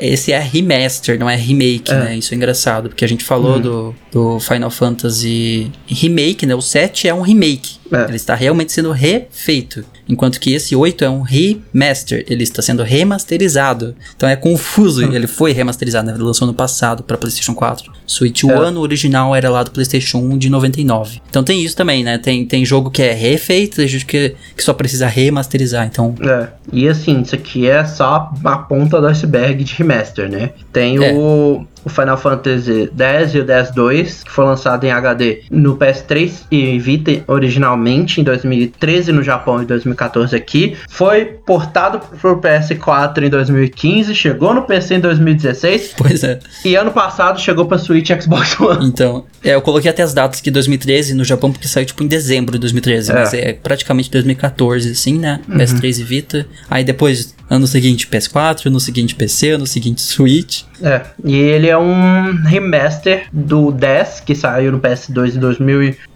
esse é remaster, não é remake, É. né? Isso é engraçado, porque a gente falou do, do Final Fantasy remake, né? O 7 é um remake. É. Ele está realmente sendo refeito. Enquanto que esse 8 é um remaster. Ele está sendo remasterizado. Então é confuso. Ele foi remasterizado, né? Ele lançou no passado para PlayStation 4. Switch É. One original era lá do PlayStation 1 de 99. Então tem isso também, né? Tem, tem jogo que é refeito, tem jogo que, que só precisa remasterizar. Então É. E assim, isso aqui é só a ponta do iceberg de remaster, né? Tem É. o, o Final Fantasy X e o X-2, que foi lançado em HD no PS3 e Vita originalmente em 2013 no Japão e 2014 aqui. Foi portado pro PS4 em 2015, chegou no PC em 2016 Pois é. e ano passado chegou pra Switch e Xbox One. Então, é, eu coloquei até as datas que 2013 no Japão, porque saiu tipo em dezembro de 2013, É. mas é praticamente 2014, assim, né? PS3 e Vita. Aí depois, ano seguinte PS4, ano seguinte PC, ano seguinte Switch. É, e ele é um remaster do 10, que saiu no PS2 em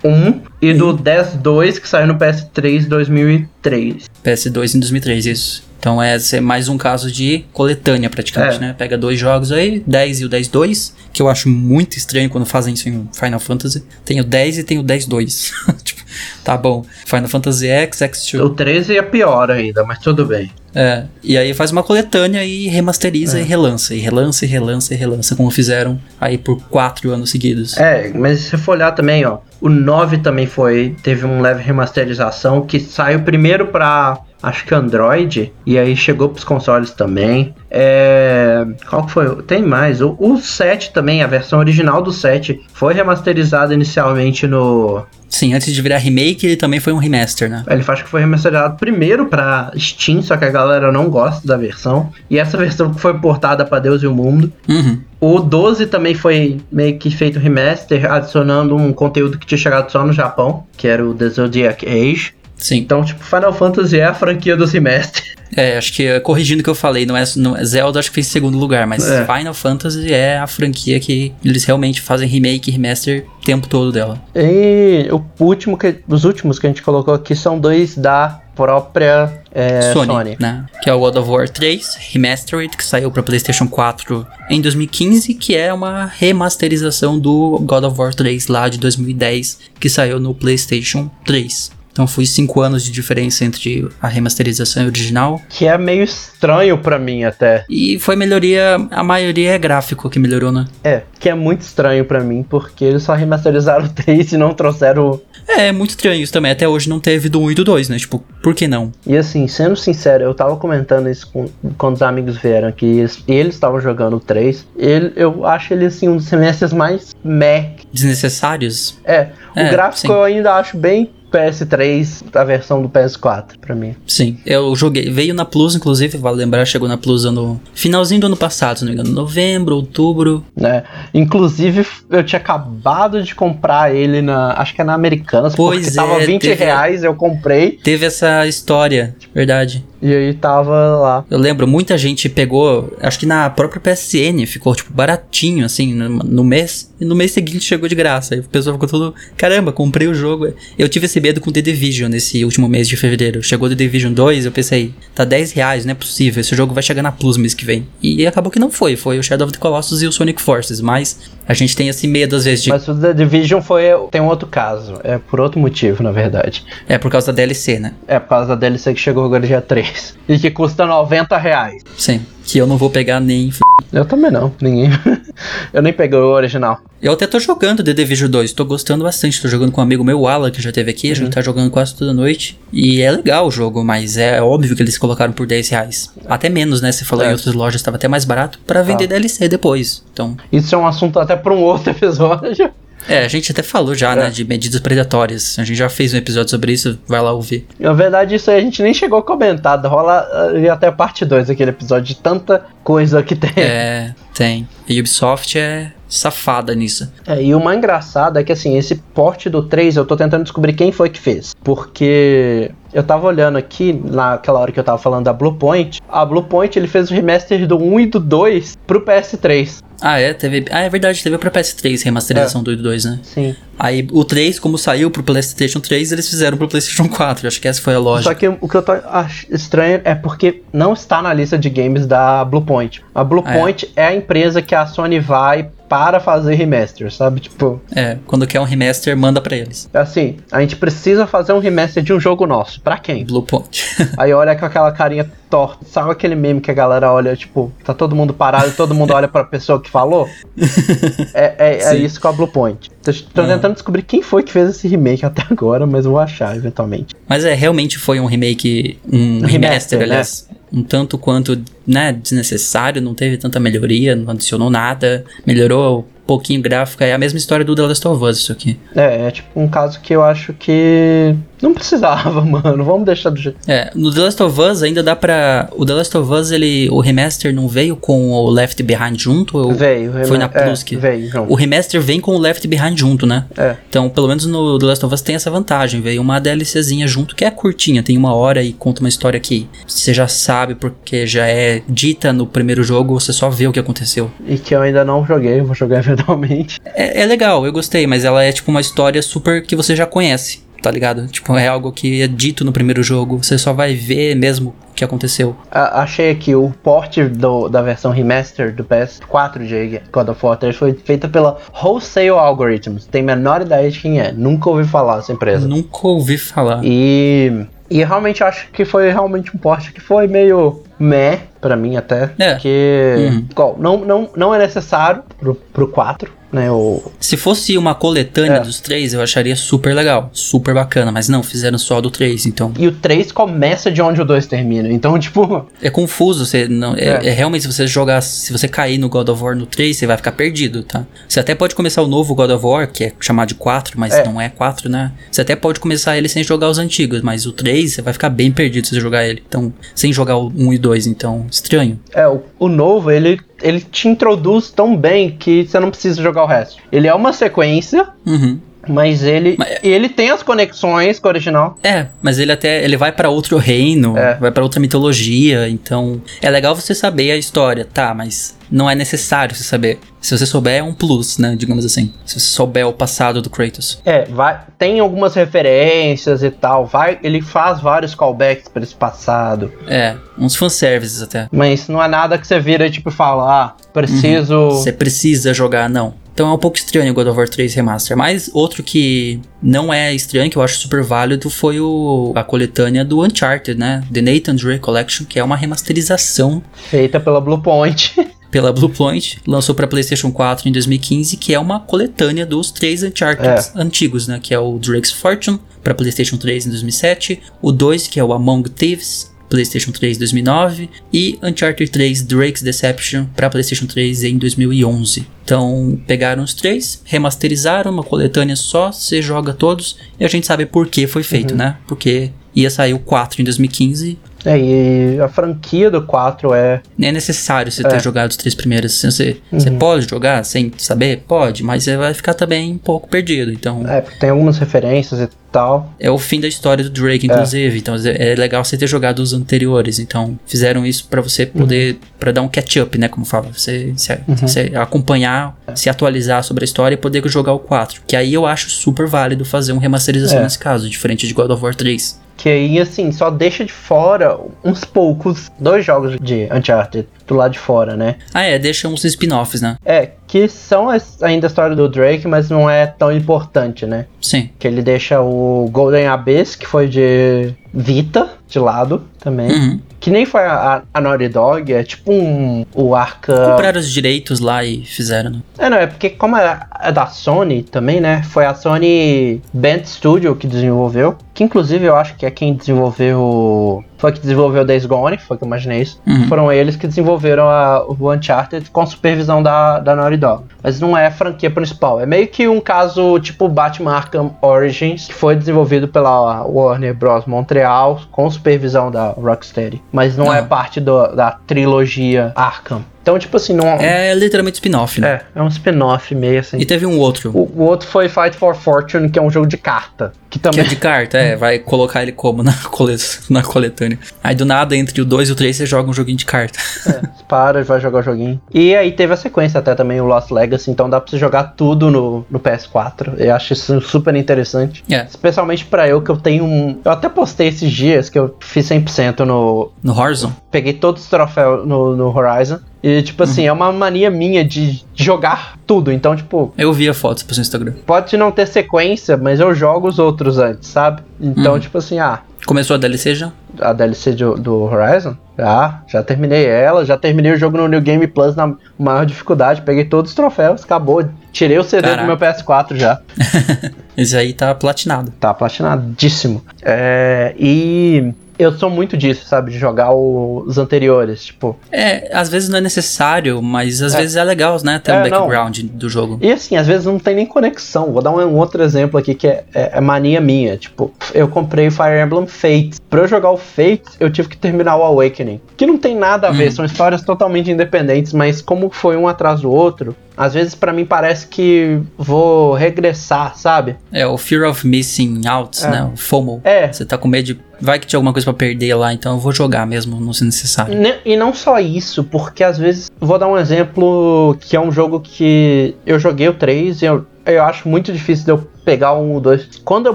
2001, e do 10-2, que saiu no PS3 em 2003. PS2 em 2003, isso. Então é, esse é mais um caso de coletânea praticamente, É. né? Pega dois jogos aí, 10 e o 10-2, que eu acho muito estranho quando fazem isso em Final Fantasy. Tem o 10 e tem o 10-2. tipo, tá bom. Final Fantasy X, X2. O 13 é pior ainda, mas tudo bem. É, e aí faz uma coletânea e remasteriza É. e relança, e relança, e relança, e relança, como fizeram aí por quatro anos seguidos. É, mas se você for olhar também, ó, o 9 também foi, teve um leve remasterização que saiu primeiro pra, acho que Android, e aí chegou pros consoles também. É, qual que foi? Tem mais. O, o 7 também, a versão original do 7 foi remasterizada inicialmente no, Sim, antes de virar remake, ele também foi um remaster, né? Ele acho que foi remasterizado primeiro pra Steam, só que a galera não gosta da versão. E essa versão que foi portada pra Deus e o Mundo. Uhum. O 12 também foi meio que feito remaster, adicionando um conteúdo que tinha chegado só no Japão, que era o The Zodiac Age. Sim. Então, tipo, Final Fantasy é a franquia dos remasters. É, acho que eh, corrigindo o que eu falei, não é, não é- Zelda acho que fez em segundo lugar, mas É. Final Fantasy é a franquia que eles realmente fazem remake e remaster o tempo todo dela. E o último que, os últimos que a gente colocou aqui são dois da própria é, Sony, Sony. né? Que é o God of War 3 Remastered, que saiu para PlayStation 4 em 2015, que é uma remasterização do God of War 3 lá de 2010, que saiu no PlayStation 3. Então foi cinco anos de diferença entre a remasterização e a original. Que é meio estranho pra mim até. E foi melhoria, a maioria é gráfico que melhorou, né? É, que é muito estranho pra mim, porque eles só remasterizaram o 3 e não trouxeram. É, é muito estranho isso também. Até hoje não teve do 1 e do 2, né? Tipo, por que não? E assim, sendo sincero, eu tava comentando isso com, quando os amigos vieram que eles eles estavam jogando o 3. Ele, eu acho ele assim um dos semestres mais meh. Desnecessários? É, o É, gráfico sim. eu ainda acho bem PS3, a versão do PS4 pra mim. Sim, eu joguei. Veio na Plus, inclusive, vale lembrar, chegou na Plus no finalzinho do ano passado, se não me engano, novembro, outubro. Né? Inclusive, eu tinha acabado de comprar ele na. Acho que é na Americanas, Pois porque tava é, 20 teve- reais, eu comprei Teve essa história, verdade. E aí tava lá. Eu lembro, muita gente pegou, acho que na própria PSN ficou, tipo, baratinho, assim, no, no mês. E no mês seguinte chegou de graça. Aí o pessoal ficou todo, caramba, comprei o jogo. Eu tive esse medo com The Division nesse último mês de fevereiro. Chegou The Division 2, eu pensei, tá 10 reais, não é possível. Esse jogo vai chegar na Plus mês que vem. E acabou que não foi. Foi o Shadow of the Colossus e o Sonic Forces. Mas a gente tem esse medo, às vezes, de. Mas o The Division foi. Tem um outro caso. É por outro motivo, na verdade. É por causa da DLC, né? É por causa da DLC que chegou agora dia 3. E que custa 90 reais. Sim. Que eu não vou pegar nem. Eu também não, ninguém. eu nem peguei o original. Eu até tô jogando The Division 2, tô gostando bastante. Tô jogando com um amigo meu, Alan, que já teve aqui. A gente tá jogando quase toda noite. E é legal o jogo, mas é óbvio que eles colocaram por 10 reais. Até menos, né? Você falou É. em outras lojas, tava até mais barato. Pra vender DLC depois. Então, Isso é um assunto até pra um outro episódio. É, a gente até falou já, né? De medidas predatórias. A gente já fez um episódio sobre isso, vai lá ouvir. Na verdade, isso aí a gente nem chegou a comentar. Rola uh, até parte 2 aquele episódio de tanta coisa que tem. É, tem. A Ubisoft é safada nisso. É, e o mais engraçado é que assim, esse porte do 3 eu tô tentando descobrir quem foi que fez. Porque eu tava olhando aqui, naquela hora que eu tava falando da Bluepoint, a Bluepoint ele fez o remaster do 1 e do 2 pro PS3. Ah, é? Teve. Ah, é verdade, teve pra PS3 remasterização do 2, né? Sim. Aí o 3, como saiu pro PlayStation 3, eles fizeram pro PlayStation 4. Acho que essa foi a lógica. Só que o que eu tô ach- estranho é porque não está na lista de games da Bluepoint. A Bluepoint é. a empresa que a Sony vai para fazer remaster, sabe? Tipo, É, quando quer um remaster, manda pra eles. assim, a gente precisa fazer um remaster de um jogo nosso. Pra quem? Bluepoint. Aí olha com aquela carinha torta. Sabe aquele meme que a galera olha, tipo, tá todo mundo parado e todo mundo olha pra pessoa que falou? É, é, é isso com a Bluepoint. Tô, tô Ah. tentando descobrir quem foi que fez esse remake até agora, mas vou achar eventualmente. Mas é, realmente foi um remake, um, remaster, remaster, aliás. Um tanto quanto, né, desnecessário, não teve tanta melhoria, não adicionou nada, melhorou um pouquinho o gráfico, é a mesma história do The Last of Us, isso aqui. É, é tipo um caso que eu acho que não precisava, mano. Vamos deixar do jeito. É, no The Last of Us ainda dá pra... O The Last of Us, ele, o remaster não veio com o Left Behind junto? Ou Veio, Foi na é, Plus que... veio, junto. O remaster vem com o Left Behind junto, né? É. Então, pelo menos no The Last of Us tem essa vantagem. Veio uma DLCzinha junto que é curtinha, tem uma hora e conta uma história que você já sabe porque já é dita no primeiro jogo, você só vê o que aconteceu. E que eu ainda não joguei, vou jogar eventualmente. É, é legal, eu gostei, mas ela é tipo uma história super que você já conhece, tá ligado? Tipo, é algo que é dito no primeiro jogo, você só vai ver mesmo o que aconteceu. A- achei aqui o port do- da versão remaster do PS4 de God of War 3 foi feita pela Wholesale Algorithms. Tem a menor ideia de quem é. Nunca ouvi falar dessa empresa. Nunca ouvi falar. E, e realmente acho que foi realmente um porte que foi meio meh pra mim até. É. Porque Uhum. qual, não, não, não é necessário pro, pro 4, né? O, Se fosse uma coletânea É. dos três, eu acharia super legal, super bacana, mas não, fizeram só do 3, então e o 3 começa de onde o 2 termina. Então, tipo, É confuso, você não. É, É. é realmente se você jogar. Se você cair no God of War no 3, você vai ficar perdido, tá? Você até pode começar o novo God of War, que é chamado de 4, mas É. não é 4, né? Você até pode começar ele sem jogar os antigos, mas o 3 você vai ficar bem perdido se você jogar ele. Então, sem jogar o 1 e 2, então, estranho. É, o, o novo, ele, ele te introduz tão bem que você não precisa jogar o resto. Ele é uma sequência, Uhum. Mas ele, Mas- ele tem as conexões com o original. É, mas ele até ele vai pra outro reino, É. vai pra outra mitologia, então é legal você saber a história, tá? Mas não é necessário você saber. Se você souber é um plus, né? Digamos assim. Se você souber o passado do Kratos. É, vai, tem algumas referências e tal. Vai, ele faz vários callbacks para esse passado. É, uns fanservices até. Mas não é nada que você vira tipo e fala, ah, preciso. Você precisa jogar, não. Então é um pouco estranho o God of War 3 Remaster. Mas outro que não é estranho, que eu acho super válido, foi o, a coletânea do Uncharted, né? The Nathan Drake Collection, que é uma remasterização Feita pela Bluepoint. pela Bluepoint, lançou para PlayStation 4 em 2015, que é uma coletânea dos três Uncharted antigos, né? Que é o Drake's Fortune para PlayStation 3 em 2007, o 2 que é o Among Thieves PlayStation 3 2009 e Uncharted 3 Drake's Deception para PlayStation 3 em 2011. Então, pegaram os três, remasterizaram uma coletânea só, você joga todos e a gente sabe por que foi feito, né? Porque ia sair o 4 em 2015. É, e a franquia do 4 é. Nem é necessário você É. ter jogado os três primeiros. Você, você pode jogar sem saber? Pode, mas você vai ficar também um pouco perdido. Então, É, porque tem algumas referências e tal. é o fim da história do Drake, inclusive. Então é é legal você ter jogado os anteriores. Então fizeram isso pra você poder, Pra dar um catch up, né, como fala, você, se- você acompanhar, se atualizar sobre a história e poder jogar o 4. Que aí eu acho super válido fazer uma remasterização É. nesse caso, diferente de God of War 3. Que aí, assim, só deixa de fora uns poucos, dois jogos de Uncharted do lado de fora, né? Ah, é, deixa uns spin-offs, né? É, que são as- ainda a história do Drake, mas não é tão importante, né? Sim. Que ele deixa o Golden Abyss, que foi de Vita, de lado também. Uhum. Que nem foi a, a Naughty Dog, é tipo um. O Arca. Compraram os direitos lá e fizeram, né? É, não, é porque como é, é da Sony também, né? Foi a Sony Band Studio que desenvolveu. Que inclusive eu acho que é quem desenvolveu. Foi que desenvolveu Days Gone, foi que eu imaginei isso. Uhum. Foram eles que desenvolveram a, o Uncharted com supervisão da, da Naughty Dog. Mas não é a franquia principal. É meio que um caso tipo Batman Arkham Origins, que foi desenvolvido pela Warner Bros. Montreal com supervisão da Rocksteady. Mas não Ah. é parte do- da trilogia Arkham. Então, tipo assim, não É literalmente spin-off, né? é, é um spin-off meio assim. E teve um outro. O, o outro foi Fight for Fortune, que é um jogo de carta. Que Que é também. de carta, é, vai colocar ele como na, cole- na coletânea. Aí do nada, entre o 2 e o 3, você joga um joguinho de carta. É, para, vai jogar o joguinho. E aí teve a sequência até também, o Lost Legacy, então dá pra você jogar tudo no, no PS4. Eu acho isso super interessante. É, Especialmente pra eu, que eu tenho um. Eu até postei esses dias que eu fiz 100% no. no Horizon. Peguei todos os troféus no, no Horizon. E, tipo assim, é uma mania minha de jogar tudo. Então, tipo, Eu vi a foto pro seu Instagram. pode não ter sequência, mas eu jogo os outros antes, sabe? Então, Uhum. tipo assim, ah, Começou a DLC já? a DLC do, do Horizon? Já, já terminei ela, já terminei o jogo no New Game Plus na maior dificuldade, peguei todos os troféus, acabou. Tirei o CD Caraca. do meu PS4 já. Esse aí tá platinado. Tá platinadíssimo. É, e eu sou muito disso, sabe? De jogar os anteriores, tipo. É, às vezes não é necessário, mas às É. vezes é legal, né? Ter É, um não. background do jogo. E assim, às vezes não tem nem conexão. Vou dar um, um outro exemplo aqui que é, é- é mania minha. Tipo, eu comprei o Fire Emblem Fates. Pra eu jogar o Fates, eu tive que terminar o Awakening. Que não tem nada a ver, Uhum. são histórias totalmente independentes, mas como foi um atrás do outro, às vezes pra mim parece que vou regressar, sabe? É o Fear of Missing Out, É. né? O FOMO. É. Você tá com medo de. Vai que tinha alguma coisa pra perder lá, então eu vou jogar mesmo, não se necessário. Ne- E não só isso, porque às vezes. Vou dar um exemplo que é um jogo que eu joguei o 3 e eu, eu acho muito difícil de eu pegar 1 ou 2. Quando eu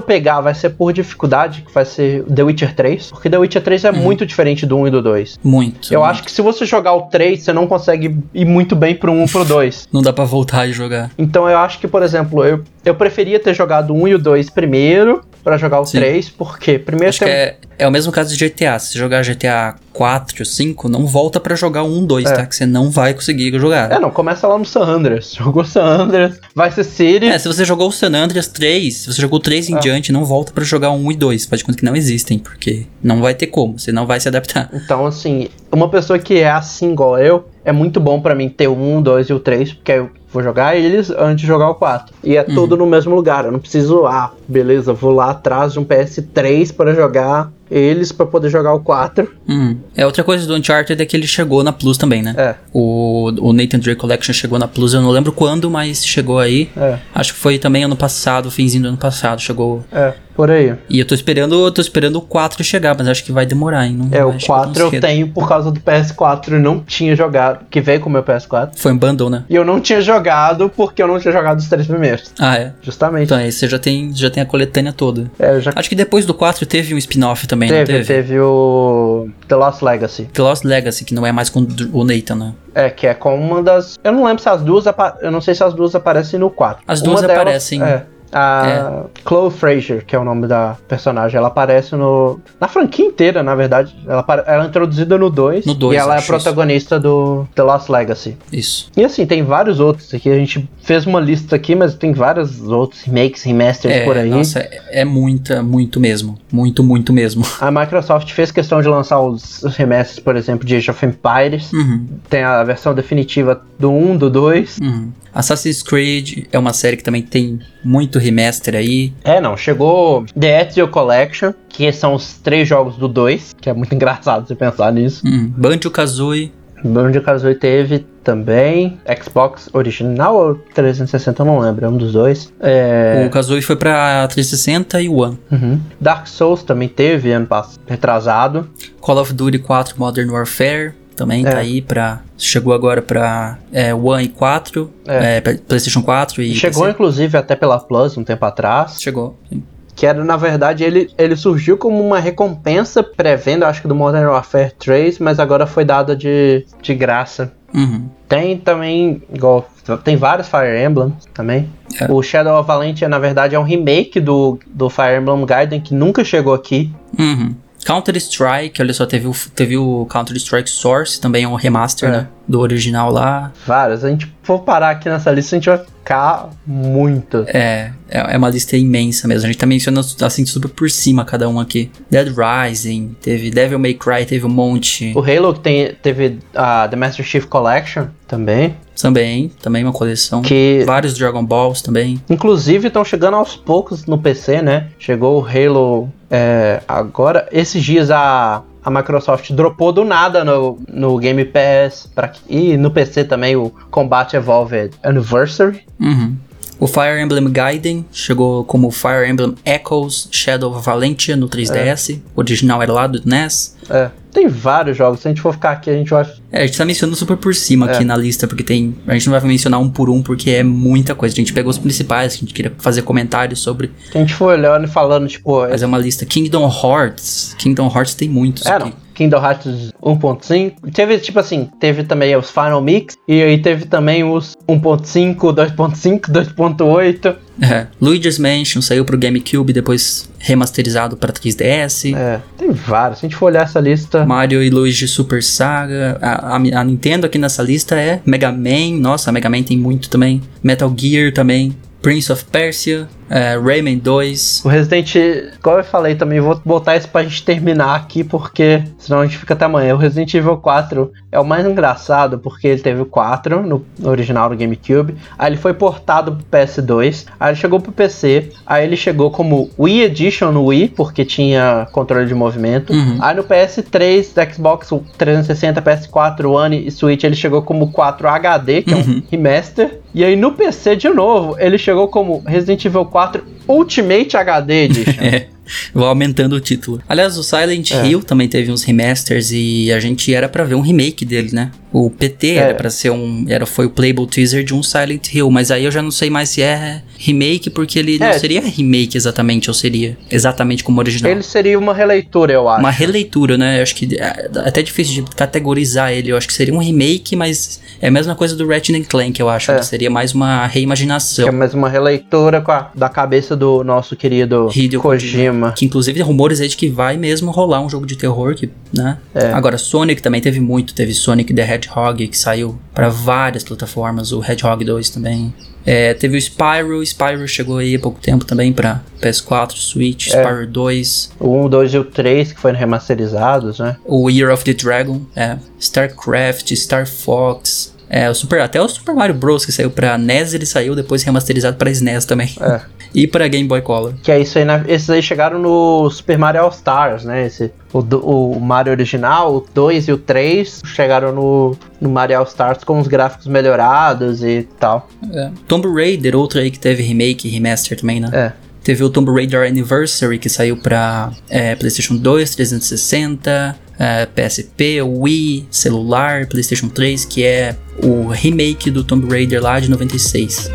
pegar, vai ser por dificuldade, que vai ser The Witcher 3. Porque The Witcher 3 é muito diferente do 1 e do 2. Muito. Eu muito. acho que se você jogar o 3, você não consegue ir muito bem pro 1 ou pro 2. Não dá pra voltar e jogar. Então eu acho que, por exemplo, eu, eu preferia ter jogado o 1 e o 2 primeiro pra jogar o Sim. 3, porque primeiro Acho que tem- é, é o mesmo caso de GTA. Se você jogar GTA 4, 5, não volta pra jogar o 1, 2, É. tá? Que você não vai conseguir jogar. É, não, começa lá no San Andreas. Jogou San Andreas, vai ser City. É, se você jogou o San Andreas 3, se você jogou o 3 em É. diante, não volta pra jogar o 1 e 2. Faz de conta que não existem, porque não vai ter como, você não vai se adaptar. Então, assim, uma pessoa que é assim igual eu, é muito bom pra mim ter o 1, o 2 e o 3, porque eu vou jogar eles antes de jogar o 4. E é tudo no mesmo lugar, eu não preciso, ah, beleza, vou lá atrás de um PS3 para jogar eles para poder jogar o 4. Hum. É, outra coisa do Uncharted é que ele chegou na Plus também, né? É. O, o Nathan Drake Collection chegou na Plus, eu não lembro quando, mas chegou aí. É, Acho que foi também ano passado, finzinho do ano passado, chegou. é, por aí. E eu tô esperando, eu tô esperando o 4 chegar, mas acho que vai demorar, hein? Não É, o vai chegar tão 4 eu cedo. tenho por causa do PS4 eu não tinha jogado, que veio com o meu PS4. Foi um bundle, né? E eu não tinha jogado porque eu não tinha jogado os três primeiros. Ah, é. Justamente. Então aí você já tem, já tem a coletânea toda. É, eu já Acho que depois do 4 teve um spin-off também, teve, não teve? teve o The Lost Legacy. The Lost Legacy, que não é mais com o Nathan, né? É, que é com uma das. Eu não lembro se as duas. apa- Eu não sei se as duas aparecem no 4. As duas Uma delas- aparecem. É. A Chloe Fraser, que é o nome da personagem, ela aparece no. Na franquia inteira, na verdade. Ela, ela é introduzida no 2. No dois, E ela é a protagonista do The Lost Legacy. Isso. E assim, tem vários outros aqui. A gente fez uma lista aqui, mas tem vários outros remakes, remasters É, por aí. nossa, é, é muita, muito mesmo. Muito, muito mesmo. A Microsoft fez questão de lançar os, os remasters, por exemplo, de Age of Empires. Uhum, Tem a versão definitiva do 1, do 2. uhum. Assassin's Creed é uma série que também tem muito remaster aí. É, não, chegou The Ezio Collection, que são os três jogos do 2, que é muito engraçado você pensar nisso. Uhum. Banjo-Kazooie. Banjo-Kazooie teve também, Xbox original ou 360, eu não lembro, é um dos dois. É, O Kazooie foi pra 360 e One. uhum. Dark Souls também teve ano passado, retrasado. Call of Duty 4 Modern Warfare também É. tá aí pra... Chegou agora pra é, One e 4, É. é, Playstation 4 e... Chegou PC. inclusive até pela Plus um tempo atrás. Chegou. sim. Que era, na verdade, ele, ele surgiu como uma recompensa pré-venda, acho que do Modern Warfare 3, mas agora foi dada de, de graça. Uhum. Tem também, igual, tem vários Fire Emblem também. É. O Shadow of Valentia, na verdade, é um remake do, do Fire Emblem Gaiden que nunca chegou aqui. Uhum. Counter-Strike, olha só, teve o, teve o Counter-Strike Source, também é um remaster, É. né? Do original lá. Vários. A gente for parar aqui nessa lista, a gente vai ficar muito. É, é é uma lista imensa mesmo. A gente tá mencionando assim super por cima cada um aqui. Dead Rising, teve Devil May Cry, teve um monte. O Halo que tem, teve a The Master Chief Collection também. Também, também uma coleção. Que Vários Dragon Balls também. Inclusive estão chegando aos poucos no PC, né? Chegou o Halo é, agora. Esses dias a, a Microsoft dropou do nada no, no Game Pass pra, e no PC também o Combat Evolved Anniversary. Uhum. O Fire Emblem Gaiden chegou como Fire Emblem Echoes Shadow of Valentia no 3DS. O original era lá do NES. É, tem vários jogos. Se a gente for ficar aqui, a gente vai. É, a gente tá mencionando super por cima É. aqui na lista, porque tem. A gente não vai mencionar um por um, porque é muita coisa. A gente pegou os principais, que a gente queria fazer comentários sobre. Se a gente for olhando e falando, tipo. Mas é uma lista. Kingdom Hearts. Kingdom Hearts tem muitos É, aqui. não. Kingdom Hearts 1.5. Teve, tipo assim, teve também os Final Mix. E aí teve também os 1.5, 2.5, 2.8. É. Luigi's Mansion saiu pro GameCube, depois remasterizado pra 3DS. É, tem vários. Se a gente for olhar essa lista. Mario e Luigi Super Saga. A, a- a Nintendo aqui nessa lista é Mega Man. Nossa, a Mega Man tem muito também. Metal Gear também. Prince of Persia. É, Rayman 2. O Resident, igual eu falei também, vou botar isso pra gente terminar aqui, porque senão a gente fica até amanhã. O Resident Evil 4 é o mais engraçado, porque ele teve o 4 no, no original do GameCube, aí ele foi portado pro PS2, aí ele chegou pro PC, aí ele chegou como Wii Edition no Wii, porque tinha controle de movimento, Uhum. aí no PS3, Xbox 360, PS4, One e Switch ele chegou como 4 HD, que é um Uhum. remaster, e aí no PC de novo, ele chegou como Resident Evil 4 quatro Ultimate HD Edition. É. Vou aumentando o título. Aliás, o Silent É. Hill também teve uns remasters e a gente era pra ver um remake dele, né? O PT É. era pra ser um. Era, foi o playable teaser de um Silent Hill, mas aí eu já não sei mais se é remake, porque ele não É. seria remake exatamente, ou seria exatamente como original. Ele seria uma releitura, eu acho. Uma releitura, né? Eu acho que é até difícil de categorizar ele. Eu acho que seria um remake, mas é a mesma coisa do Ratchet Clank, eu acho. É. que Seria mais uma reimaginação. É mais uma releitura com a, da cabeça do nosso querido Hideo Kojima. Que inclusive tem rumores aí de que vai mesmo rolar um jogo de terror, que, né? É. Agora, Sonic também teve muito. Teve Sonic the Hedgehog, que saiu pra várias plataformas. O Hedgehog 2 também. É, teve o Spyro. Spyro chegou aí há pouco tempo também pra PS4, Switch. É. Spyro 2. O 1, 2 e o 3 que foram remasterizados, né? O Year of the Dragon. É. StarCraft, Star Fox. É, o Super, até o Super Mario Bros. que saiu pra NES, ele saiu depois remasterizado pra SNES também. É. E pra Game Boy Color. Que é isso aí, né? Esses aí chegaram no Super Mario All Stars, né? Esse, o, do- o Mario original, o 2 e o 3 chegaram no, no Mario All Stars com os gráficos melhorados e tal. É. Tomb Raider, outro aí que teve remake e remaster também, né? É. Teve o Tomb Raider Anniversary, que saiu pra é, PlayStation 2, 360, é, PSP, Wii, celular, PlayStation 3, que é o remake do Tomb Raider lá de 96.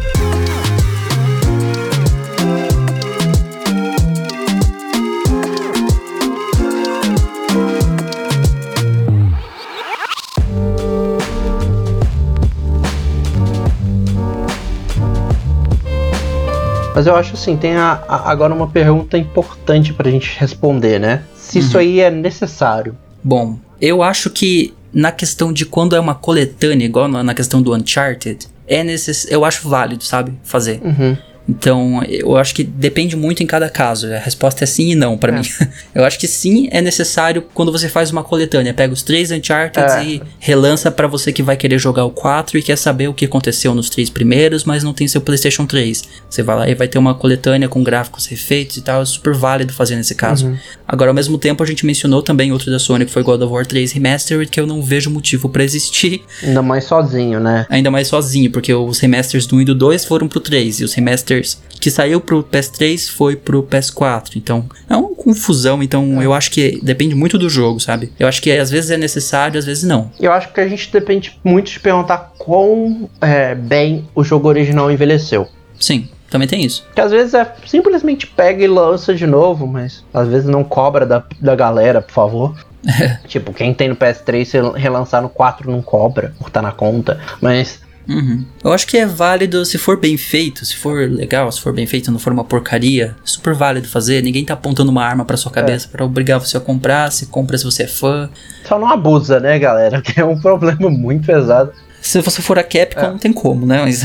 Mas eu acho assim, tem a, a, agora uma pergunta importante pra gente responder, né? Se Uhum. isso aí é necessário. Bom, eu acho que na questão de quando é uma coletânea, igual na questão do Uncharted, é necess... eu acho válido, sabe? Fazer. Uhum. Então, eu acho que depende muito em cada caso. A resposta é sim e não pra É. mim. Eu acho que sim é necessário quando você faz uma coletânea. Pega os três Uncharted É. e relança pra você que vai querer jogar o 4 e quer saber o que aconteceu nos três primeiros, mas não tem seu PlayStation 3. Você vai lá e vai ter uma coletânea com gráficos refeitos e tal. É super válido fazer nesse caso. Uhum. Agora, ao mesmo tempo, a gente mencionou também outro da Sony que foi God of War 3 Remastered, que eu não vejo motivo pra existir Ainda mais sozinho, né? ainda mais sozinho, porque os remasters do 1 e do 2 foram pro 3, e os remasters que saiu pro PS3 foi pro PS4. Então, é uma confusão, então eu acho que depende muito do jogo, sabe? Eu acho que às vezes é necessário, às vezes não. Eu acho que a gente depende muito de perguntar quão é, bem o jogo original envelheceu. Sim, também tem isso. Que às vezes é simplesmente pega e lança de novo, mas às vezes não cobra da, da galera, por favor. tipo, quem tem no PS3, se relançar no 4 não cobra, por tá na conta. Mas Uhum. Eu acho que é válido se for bem feito, se for legal, se for bem feito, não for uma porcaria, é super válido fazer. Ninguém tá apontando uma arma pra sua cabeça pra obrigar você a comprar. Se compra se você é fã. só não abusa, né, galera? Que é um problema muito pesado. Se você for a Capcom, É. não tem como, né? Mas.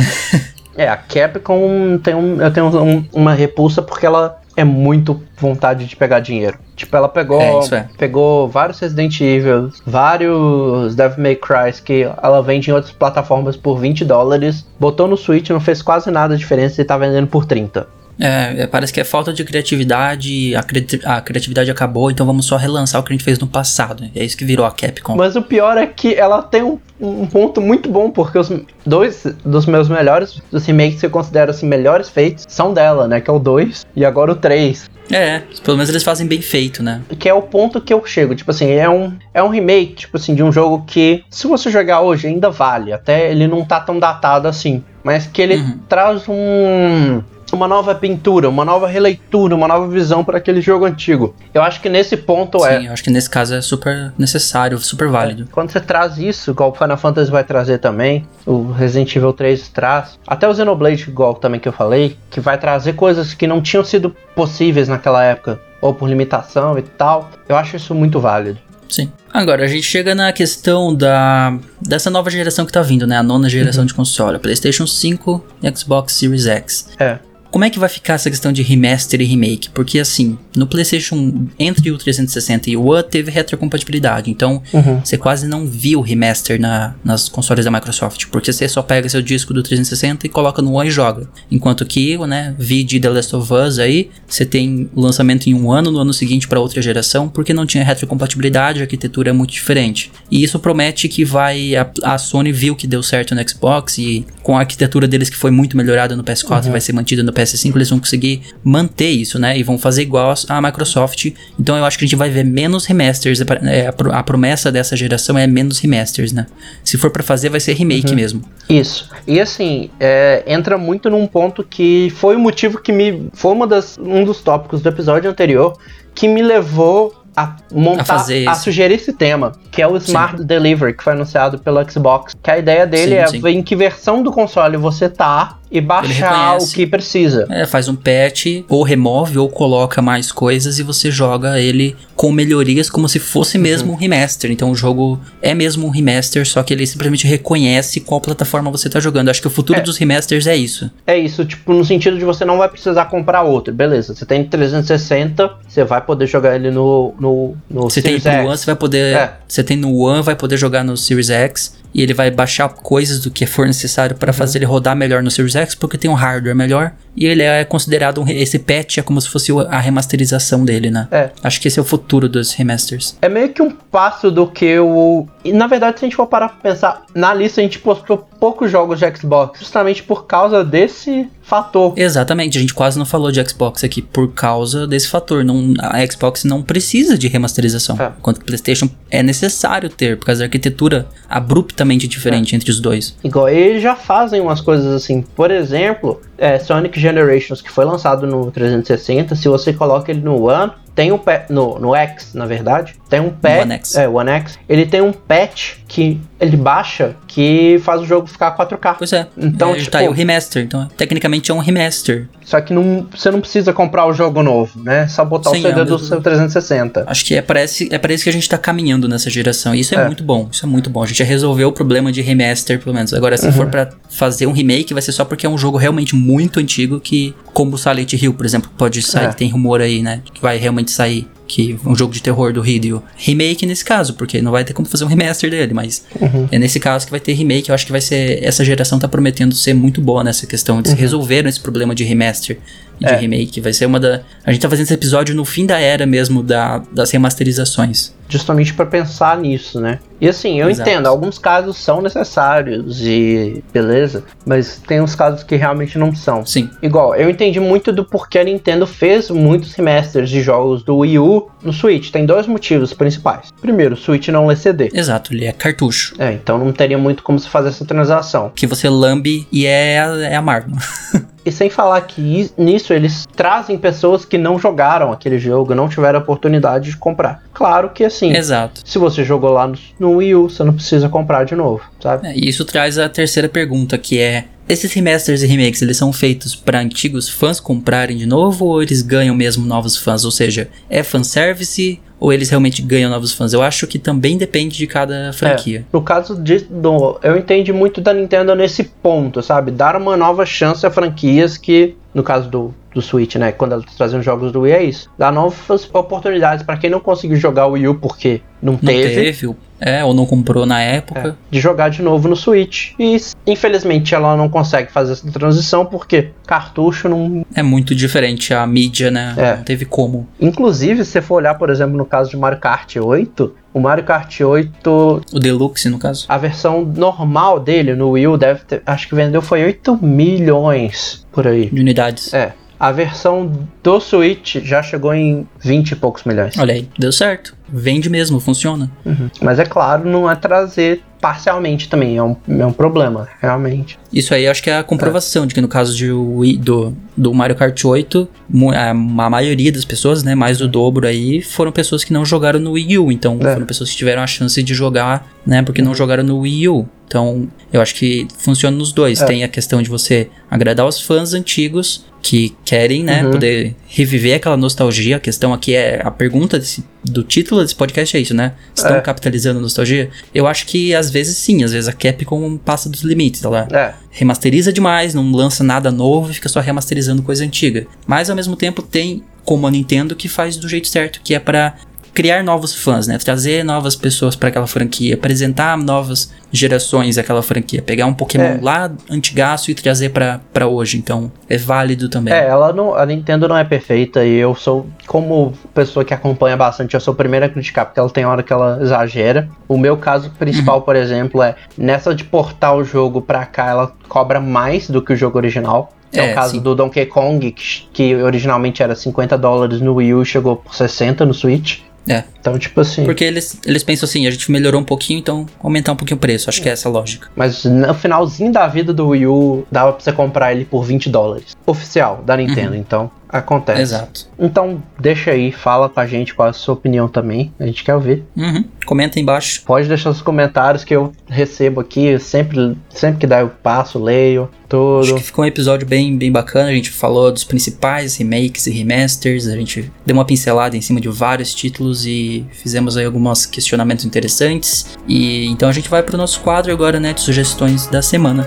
É, a Capcom tem um, eu tenho um- uma repulsa porque ela é muito vontade de pegar dinheiro. Tipo, ela pegou, É, é. pegou vários Resident Evil, vários Devil May Cry que ela vende em outras plataformas por 20 dólares, botou no Switch, não fez quase nada de diferença e tá vendendo por 30. É, é, parece que é falta de criatividade, a, cri- a criatividade acabou, então vamos só relançar o que a gente fez no passado. É isso que virou a Capcom. Mas o pior é que ela tem um, um ponto muito bom, porque os dois dos meus melhores, dos remakes que eu considero assim, melhores feitos, são dela, né? Que é o 2 e agora o 3. É, pelo menos eles fazem bem feito, né? Que é o ponto que eu chego. Tipo assim, é um, é um remake, tipo assim, de um jogo que, se você jogar hoje, ainda vale. Até ele não tá tão datado assim. Mas que ele Uhum. traz um. Uma nova pintura, uma nova releitura, uma nova visão para aquele jogo antigo. Eu acho que nesse ponto é. Sim, eu acho que nesse caso é super necessário, super válido. Quando você traz isso, igual o Final Fantasy vai trazer também, o Resident Evil 3 traz, até o Xenoblade, igual também que eu falei, que vai trazer coisas que não tinham sido possíveis naquela época, ou por limitação e tal. Eu acho isso muito válido. Sim. Agora, a gente chega na questão da dessa nova geração que tá vindo, né? A nona geração de console, PlayStation 5 e Xbox Series X. É. Como é que vai ficar essa questão de remaster e remake? Porque assim, no PlayStation entre o 360 e o One teve retrocompatibilidade, então Uhum. você quase não viu o remaster na, nas consoles da Microsoft, porque você só pega seu disco do 360 e coloca no One e joga. Enquanto que, né, vi de The Last of Us aí, você tem lançamento em um ano, no ano seguinte para outra geração, porque não tinha retrocompatibilidade, a arquitetura é muito diferente. E isso promete que vai a, a Sony viu que deu certo no Xbox e com a arquitetura deles que foi muito melhorada no PS4 e vai ser mantida no PS5, eles vão conseguir manter isso, né? E vão fazer igual a Microsoft. Então eu acho que a gente vai ver menos remasters. É, a, pro- a promessa dessa geração é menos remasters, né? Se for pra fazer, vai ser remake mesmo. Isso. E assim, é, entra muito num ponto que foi o motivo que me. Foi uma das, um dos tópicos do episódio anterior que me levou a montar, A fazer a sugerir esse tema, que é o Smart Delivery, que foi anunciado pelo Xbox. Que a ideia dele Sim, é sim. ver em que versão do console você tá e baixar o que precisa. É, faz um patch, ou remove, ou coloca mais coisas e você joga ele com melhorias como se fosse mesmo um remaster. Então o jogo é mesmo um remaster, só que ele simplesmente reconhece qual plataforma você tá jogando. Acho que o futuro É. dos remasters é isso. É isso, tipo, no sentido de você não vai precisar comprar outro. Beleza, você tem 360, você vai poder jogar ele no, no, no Você tem Series pro X. One, você vai poder. É. Você tem no One, vai poder jogar no Series X. E ele vai baixar coisas do que for necessário Uhum. para fazer ele rodar melhor no Series X, porque tem um hardware melhor. E ele é considerado um, esse patch é como se fosse a remasterização dele, né? É. Acho que esse é o futuro dos remasters. É meio que um passo do que o. E na verdade, se a gente for parar pra pensar, na lista a gente postou poucos jogos de Xbox, justamente por causa desse fator. Exatamente, a gente quase não falou de Xbox aqui por causa desse fator. Não, a Xbox não precisa de remasterização, É. enquanto que o PlayStation é necessário ter, por causa da arquitetura abruptamente É. diferente entre os dois. Igual eles já fazem umas coisas assim. Por exemplo, é, Sonic Generations, que foi lançado no 360, se você coloca ele no One, tem um pa- no, no X, na verdade, tem um patch. One X. É, o One X. Ele tem um patch que ele baixa que faz o jogo ficar 4K. Pois é. Então, é, tipo- tá aí o remaster. Então, tecnicamente é um remaster. Só que não, você não precisa comprar o jogo novo, né? Só botar Sim, o CD é do seu 360. Acho que é para esse, é pra isso que a gente tá caminhando nessa geração. E isso é, É. muito bom. Isso é muito bom. A gente já resolveu o problema de remaster, pelo menos. Agora, se Uhum. for pra fazer um remake, vai ser só porque é um jogo realmente muito antigo que, como o Silent Hill, por exemplo, pode sair. É. Tem rumor aí, né? Que vai realmente sair. Que um jogo de terror do Hideo. Remake nesse caso, porque não vai ter como fazer um remaster dele, mas Uhum. é nesse caso que vai ter remake. Eu acho que vai ser. Essa geração tá prometendo ser muito boa nessa questão. Eles resolveram esse problema de remaster e de Uhum. É. remake. Vai ser uma da. A gente tá fazendo esse episódio no fim da era mesmo da, das remasterizações. Justamente para pensar nisso, né? E assim, eu Exato. entendo, alguns casos são necessários e beleza, mas tem uns casos que realmente não são. Sim. Igual, eu entendi muito do porquê a Nintendo fez muitos remasters de jogos do Wii U no Switch. Tem dois motivos principais. Primeiro, o Switch não lê CD. Exato, ele é cartucho. É, então não teria muito como se fazer essa transação. Que você lambe e é, é amargo. E sem falar que is- nisso eles trazem pessoas que não jogaram aquele jogo, não tiveram a oportunidade de comprar. Claro que assim, Exato. se você jogou lá no, no Wii U, você não precisa comprar de novo, sabe? É, e isso traz a terceira pergunta, que é: esses remasters e remakes, eles são feitos para antigos fãs comprarem de novo ou eles ganham mesmo novos fãs? Ou seja, é fanservice ou eles realmente ganham novos fãs? Eu acho que também depende de cada franquia. É, no caso de, do, eu entendi muito da Nintendo nesse ponto, sabe? Dar uma nova chance a franquias que, no caso do, do Switch, né? Quando elas trazem jogos do Wii, é isso. Dar novas oportunidades para quem não conseguiu jogar o Wii U porque não, Não teve. teve, é, ou não comprou na época. é, de jogar de novo no Switch. E infelizmente ela não consegue fazer essa transição porque cartucho não. É. muito diferente a mídia, né? É. Não teve como. Inclusive, se você for olhar, por exemplo, no caso de Mario Kart 8, o Mario Kart 8 O Deluxe, no caso. A versão normal dele no Wii deve ter. Acho que vendeu foi 8 milhões por aí. De unidades. É. A versão do Switch já chegou em 20 e poucos milhões. Olha aí, deu certo. Vende mesmo, funciona. Uhum. Mas é claro, não é trazer parcialmente também. É um, é um problema, realmente. Isso aí acho que é a comprovação de que no caso de do, do Mario Kart 8, mu- a, a maioria das pessoas, né, mais do dobro aí, foram pessoas que não jogaram no Wii U. Então, É. foram pessoas que tiveram a chance de jogar, né, porque não jogaram no Wii U. Então, eu acho que funciona nos dois. É. Tem a questão de você agradar os fãs antigos que querem, né, Uhum. poder reviver aquela nostalgia. A questão aqui é a pergunta desse- do título desse podcast é isso, né? Estão É. capitalizando a nostalgia? Eu acho que às vezes sim, às vezes a Capcom passa dos limites, ela É. remasteriza demais, não lança nada novo e fica só remasterizando coisa antiga. Mas ao mesmo tempo tem como a Nintendo que faz do jeito certo, que é pra criar novos fãs, né? Trazer novas pessoas pra aquela franquia, apresentar novas gerações àquela franquia, pegar um Pokémon É. lá antigaço e trazer pra hoje. Então, é válido também. É, ela não, a Nintendo não é perfeita e eu sou, como pessoa que acompanha bastante, eu sou o primeiro a criticar, porque ela tem hora que ela exagera. O meu caso principal, Uhum. por exemplo, é nessa de portar o jogo pra cá, ela cobra mais do que o jogo original. É, É, o caso sim. do Donkey Kong, que, que originalmente era 50 dólares no Wii U e chegou por 60 no Switch. É. Então, tipo assim. Porque eles, eles pensam assim, a gente melhorou um pouquinho, então aumentar um pouquinho o preço. Acho que é essa a lógica. Mas no finalzinho da vida do Wii U, dava pra você comprar ele por 20 dólares. Oficial, da Nintendo. Então, acontece. Exato. Então, deixa aí, fala com a gente qual é a sua opinião também. A gente quer ouvir. Uhum. Comenta aí embaixo. Pode deixar os comentários que eu recebo aqui. Sempre, sempre que dá, eu passo, leio, Acho tudo. que ficou um episódio bem, bem bacana. A gente falou dos principais remakes e remasters. A gente deu uma pincelada em cima de vários títulos e fizemos aí alguns questionamentos interessantes. E então a gente vai pro nosso quadro agora, né, de sugestões da semana.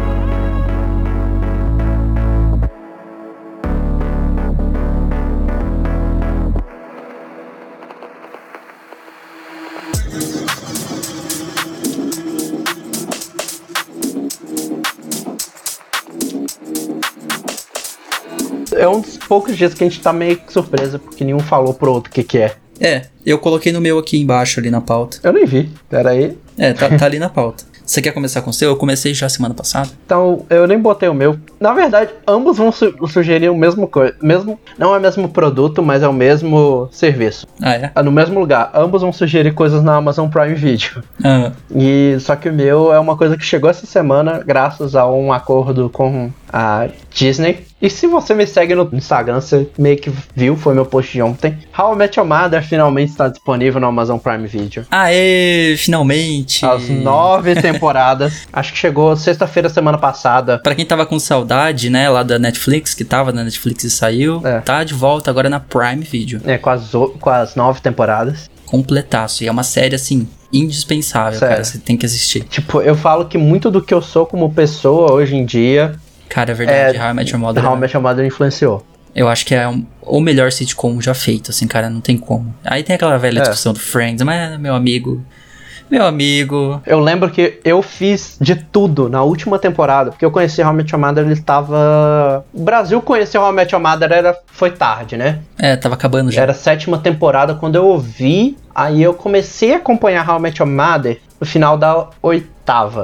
É poucos dias que a gente tá meio que surpresa, porque nenhum falou pro outro o que, que é. É, eu coloquei no meu aqui embaixo ali na pauta. Eu nem vi. Pera aí. É, tá, tá ali na pauta. Você quer começar com o seu? Eu comecei já semana passada. Então, eu nem botei o meu. Na verdade, ambos vão su- sugerir o mesmo coisa. Mesmo, não é o mesmo produto, mas é o mesmo serviço. Ah, é? Ah, No mesmo lugar. Ambos vão sugerir coisas na Amazon Prime Video. Ah, E só que o meu é uma coisa que chegou essa semana graças a um acordo com a Disney. E se você me segue no Instagram, você meio que viu, foi meu post de ontem. How I Met Your Mother finalmente está disponível no Amazon Prime Video. Aê, finalmente! As nove temporadas. Acho que chegou sexta-feira, semana passada. Pra quem tava com saudade, né, lá da Netflix, que tava na Netflix e saiu, É. tá de volta agora na Prime Video. É, com as, com as nove temporadas. Completaço. E é uma série, assim, indispensável, Sério. cara. Você tem que assistir. Tipo, eu falo que muito do que eu sou como pessoa hoje em dia, Cara, é verdade. É, How I Met Your Mother. How I Met Your Mother influenciou. Eu acho que é um- o melhor sitcom já feito, assim, cara. Não tem como. Aí tem aquela velha É. discussão do Friends, mas, meu amigo. Meu amigo. Eu lembro que eu fiz de tudo na última temporada, porque eu conheci How I Met Your Mother, ele estava... O Brasil conheceu How I Met Your Mother, era... foi tarde, né? É, tava acabando já. Era a sétima temporada quando eu ouvi, aí eu comecei a acompanhar How I Met Your Mother no final da oitava.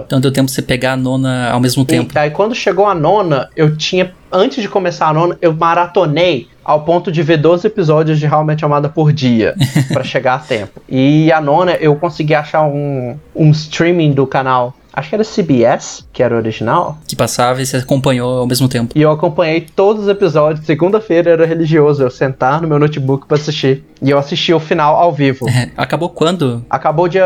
Então deu tempo de você pegar a nona ao mesmo tempo. E aí quando chegou a nona, eu tinha... Antes de começar a nona, eu maratonei ao ponto de ver 12 episódios de Your Mother por dia, pra chegar a tempo. E a nona, eu consegui achar um, um streaming do canal, acho que era CBS, que era o original, Que passava e você acompanhou ao mesmo tempo. e eu acompanhei todos os episódios. Segunda-feira era religioso, eu sentar no meu notebook pra assistir. E eu assisti o final ao vivo. É, acabou quando? Acabou dia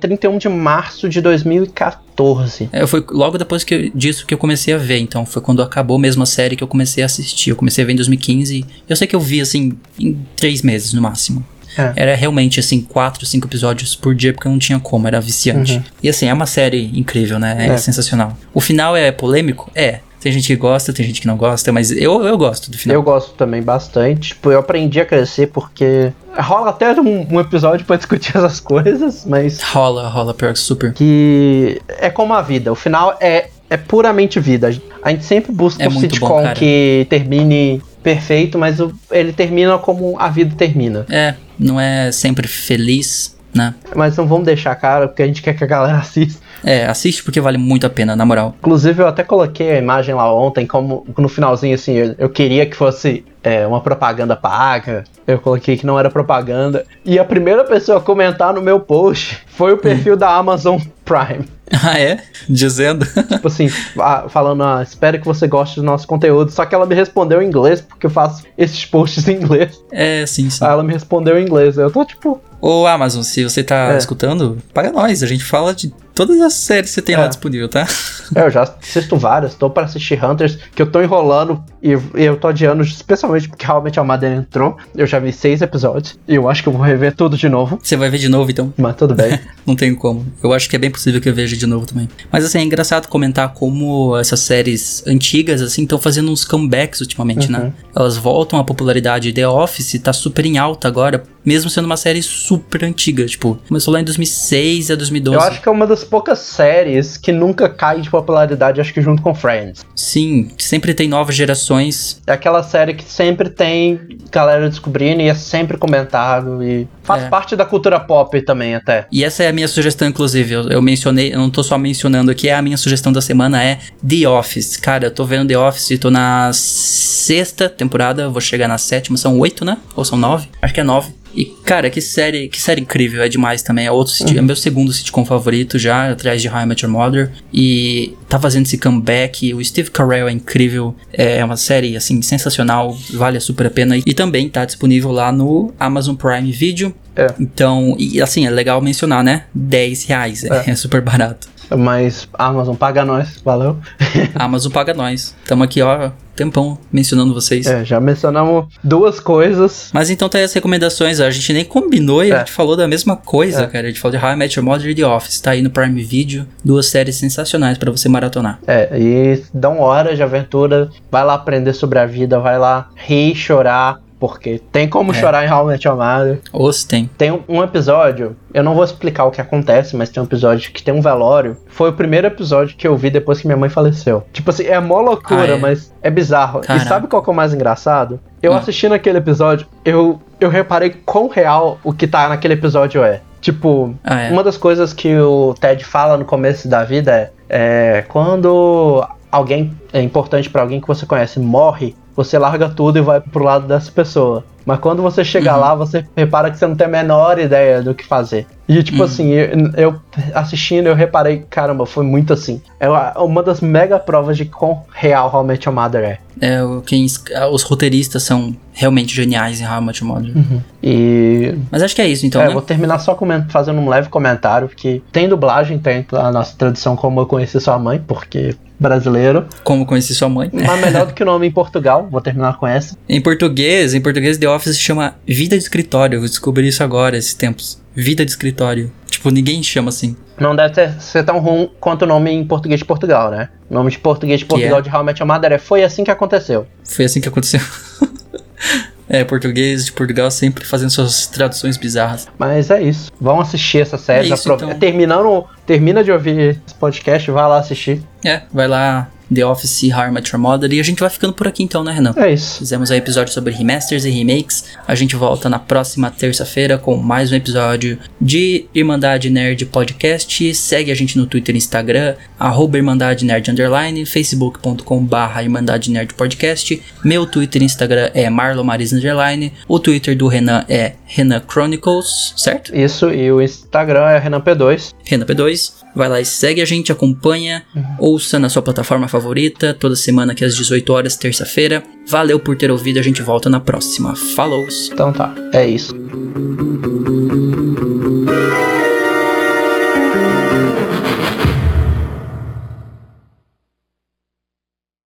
31 de março de 2014. É, foi logo depois que, disso que eu comecei a ver, então foi quando acabou mesmo a série que eu comecei a assistir. Eu comecei a ver em 2015. Eu sei que eu vi assim em três meses no máximo. É. Era realmente assim, quatro, cinco episódios por dia, porque não tinha como, era viciante. Uhum. E assim, é uma série incrível, né? É, É. sensacional. O final é polêmico? É. Tem gente que gosta, tem gente que não gosta, mas eu, eu gosto do final. Eu gosto também bastante. Tipo, eu aprendi a crescer porque rola até um, um episódio pra discutir essas coisas, mas Rola, rola, pior que super. que é como a vida. O final é, é puramente vida. A gente sempre busca É um bom, sitcom cara. que termine perfeito, mas ele termina como a vida termina. É, não é sempre feliz, né? Mas não vamos deixar cara, porque a gente quer que a galera assista. É, assiste porque vale muito a pena, na moral. Inclusive, eu até coloquei a imagem lá ontem, como no finalzinho, assim, eu, eu queria que fosse é, uma propaganda paga. Eu coloquei que não era propaganda. E a primeira pessoa a comentar no meu post foi o perfil da Amazon Prime. Ah, é? Dizendo. Tipo assim, fa- falando, ah, espero que você goste do nosso conteúdo. Só que ela me respondeu em inglês, porque eu faço esses posts em inglês. é, sim, sim. Aí ela me respondeu em inglês. Eu tô tipo, Ô, Amazon, se você tá É. escutando, paga nós. A gente fala de todas as séries que você tem lá É. disponível, tá? É, eu já assisto várias, tô pra assistir Hunters, que eu tô enrolando e, e eu tô adiando, especialmente porque realmente a Mother entrou. Eu já vi seis episódios e eu acho que eu vou rever tudo de novo, Você vai ver de novo, então. mas tudo bem. Não tem como. Eu acho que é bem possível que eu veja de novo também. Mas assim, é engraçado comentar como essas séries antigas, assim, estão fazendo uns comebacks ultimamente, né? Elas voltam à popularidade. The Office tá super em alta agora, mesmo sendo uma série super antiga. Tipo, começou lá em 2006 a 2012. eu acho que é uma das poucas séries que nunca cai de popularidade, acho que junto com Friends. Sim, sempre tem novas gerações. É aquela série que sempre tem galera descobrindo e é sempre comentado e faz É. parte da cultura pop também até. E essa é a minha sugestão, inclusive. Eu, eu mencionei, eu não tô só mencionando aqui, a minha sugestão da semana é The Office. Cara, eu tô vendo The Office, tô na sexta temporada, vou chegar na sétima, são oito, né? Ou são nove? Acho que é nove. E, cara, que série, que série incrível, é demais também. É outro sitcom- é meu segundo sitcom favorito já, atrás de How I Met Your Mother. E tá fazendo esse comeback. O Steve Carell é incrível. É uma série, assim, sensacional. Vale super a pena. E também tá disponível lá no Amazon Prime Video. É. Então, e assim, é legal mencionar, né? 10 reais, é, é super barato. Mas Amazon paga nós, valeu. Amazon paga nós. Tamo aqui, ó, tempão mencionando vocês. É, já mencionamos duas coisas. Mas então tá aí as recomendações, a gente nem combinou e É. a gente falou da mesma coisa, É. cara. A gente falou de How I Met Your Mother e The Office, tá aí no Prime Video. Duas séries sensacionais pra você maratonar. É, e dão horas de aventura, vai lá aprender sobre a vida, vai lá rir, chorar, porque tem como É. chorar em How I Met Your Mother. Ou se tem. Tem um- episódio, eu não vou explicar o que acontece, mas tem um episódio que tem um velório. Foi o primeiro episódio que eu vi depois que minha mãe faleceu. Tipo assim, é mó loucura, Ah, é? mas é bizarro. Caraca. E sabe qual que é o mais engraçado? Eu Hum. assistindo aquele episódio, eu, eu reparei quão real o que tá naquele episódio é. Tipo, Ah, é. uma das coisas que o Ted fala no começo da vida é, é quando alguém é importante pra alguém que você conhece morre, você larga tudo e vai pro lado dessa pessoa. Mas quando você chega Uhum. lá, você repara que você não tem a menor ideia do que fazer. E tipo Uhum. assim, eu, eu assistindo, eu reparei, caramba, foi muito assim. É uma- das mega provas de quão real Met Your Mother é. É, quem, os roteiristas são realmente geniais em How Your Mother. E Mas acho que é isso, então, é, né? vou terminar só fazendo um leve comentário, porque tem dublagem, tem a nossa tradução como eu conheci sua mãe, porque brasileiro. Como conheci sua mãe. Mas melhor do que o nome em Portugal, vou terminar com essa. Em português, em português, The Office se chama Vida de Escritório. Eu descobri isso agora, esses tempos. Vida de Escritório. Tipo, ninguém chama assim. Não deve ter- ser tão ruim quanto o nome em português de Portugal, né? O nome de português de Portugal é? de Your Mother é Foi Assim Que Aconteceu. Foi assim que aconteceu. é, português de Portugal sempre fazendo suas traduções bizarras. Mas é isso. Vão assistir essa série. É isso, então. Terminando, termina de ouvir esse podcast, vai lá assistir. É, vai lá, The Office, How I Met Your Mother. E a gente vai ficando por aqui então, né, Renan? É isso. Fizemos aí episódio sobre remasters e remakes. A gente volta na próxima terça-feira com mais um episódio de Irmandade Nerd Podcast. Segue a gente no Twitter e Instagram, arroba Irmandade Nerd Underline, facebook.com barra Irmandade Nerd Podcast. Meu Twitter e Instagram é Marlon Maris Underline. O Twitter do Renan é Renan Chronicles, certo? Isso, e o Instagram é Renan P2. Renan P2. Vai lá e segue a gente, acompanha, ouça na sua plataforma favorita, toda semana aqui às 18 horas, terça-feira. Valeu por ter ouvido, a gente volta na próxima. Falou! Então tá, é isso.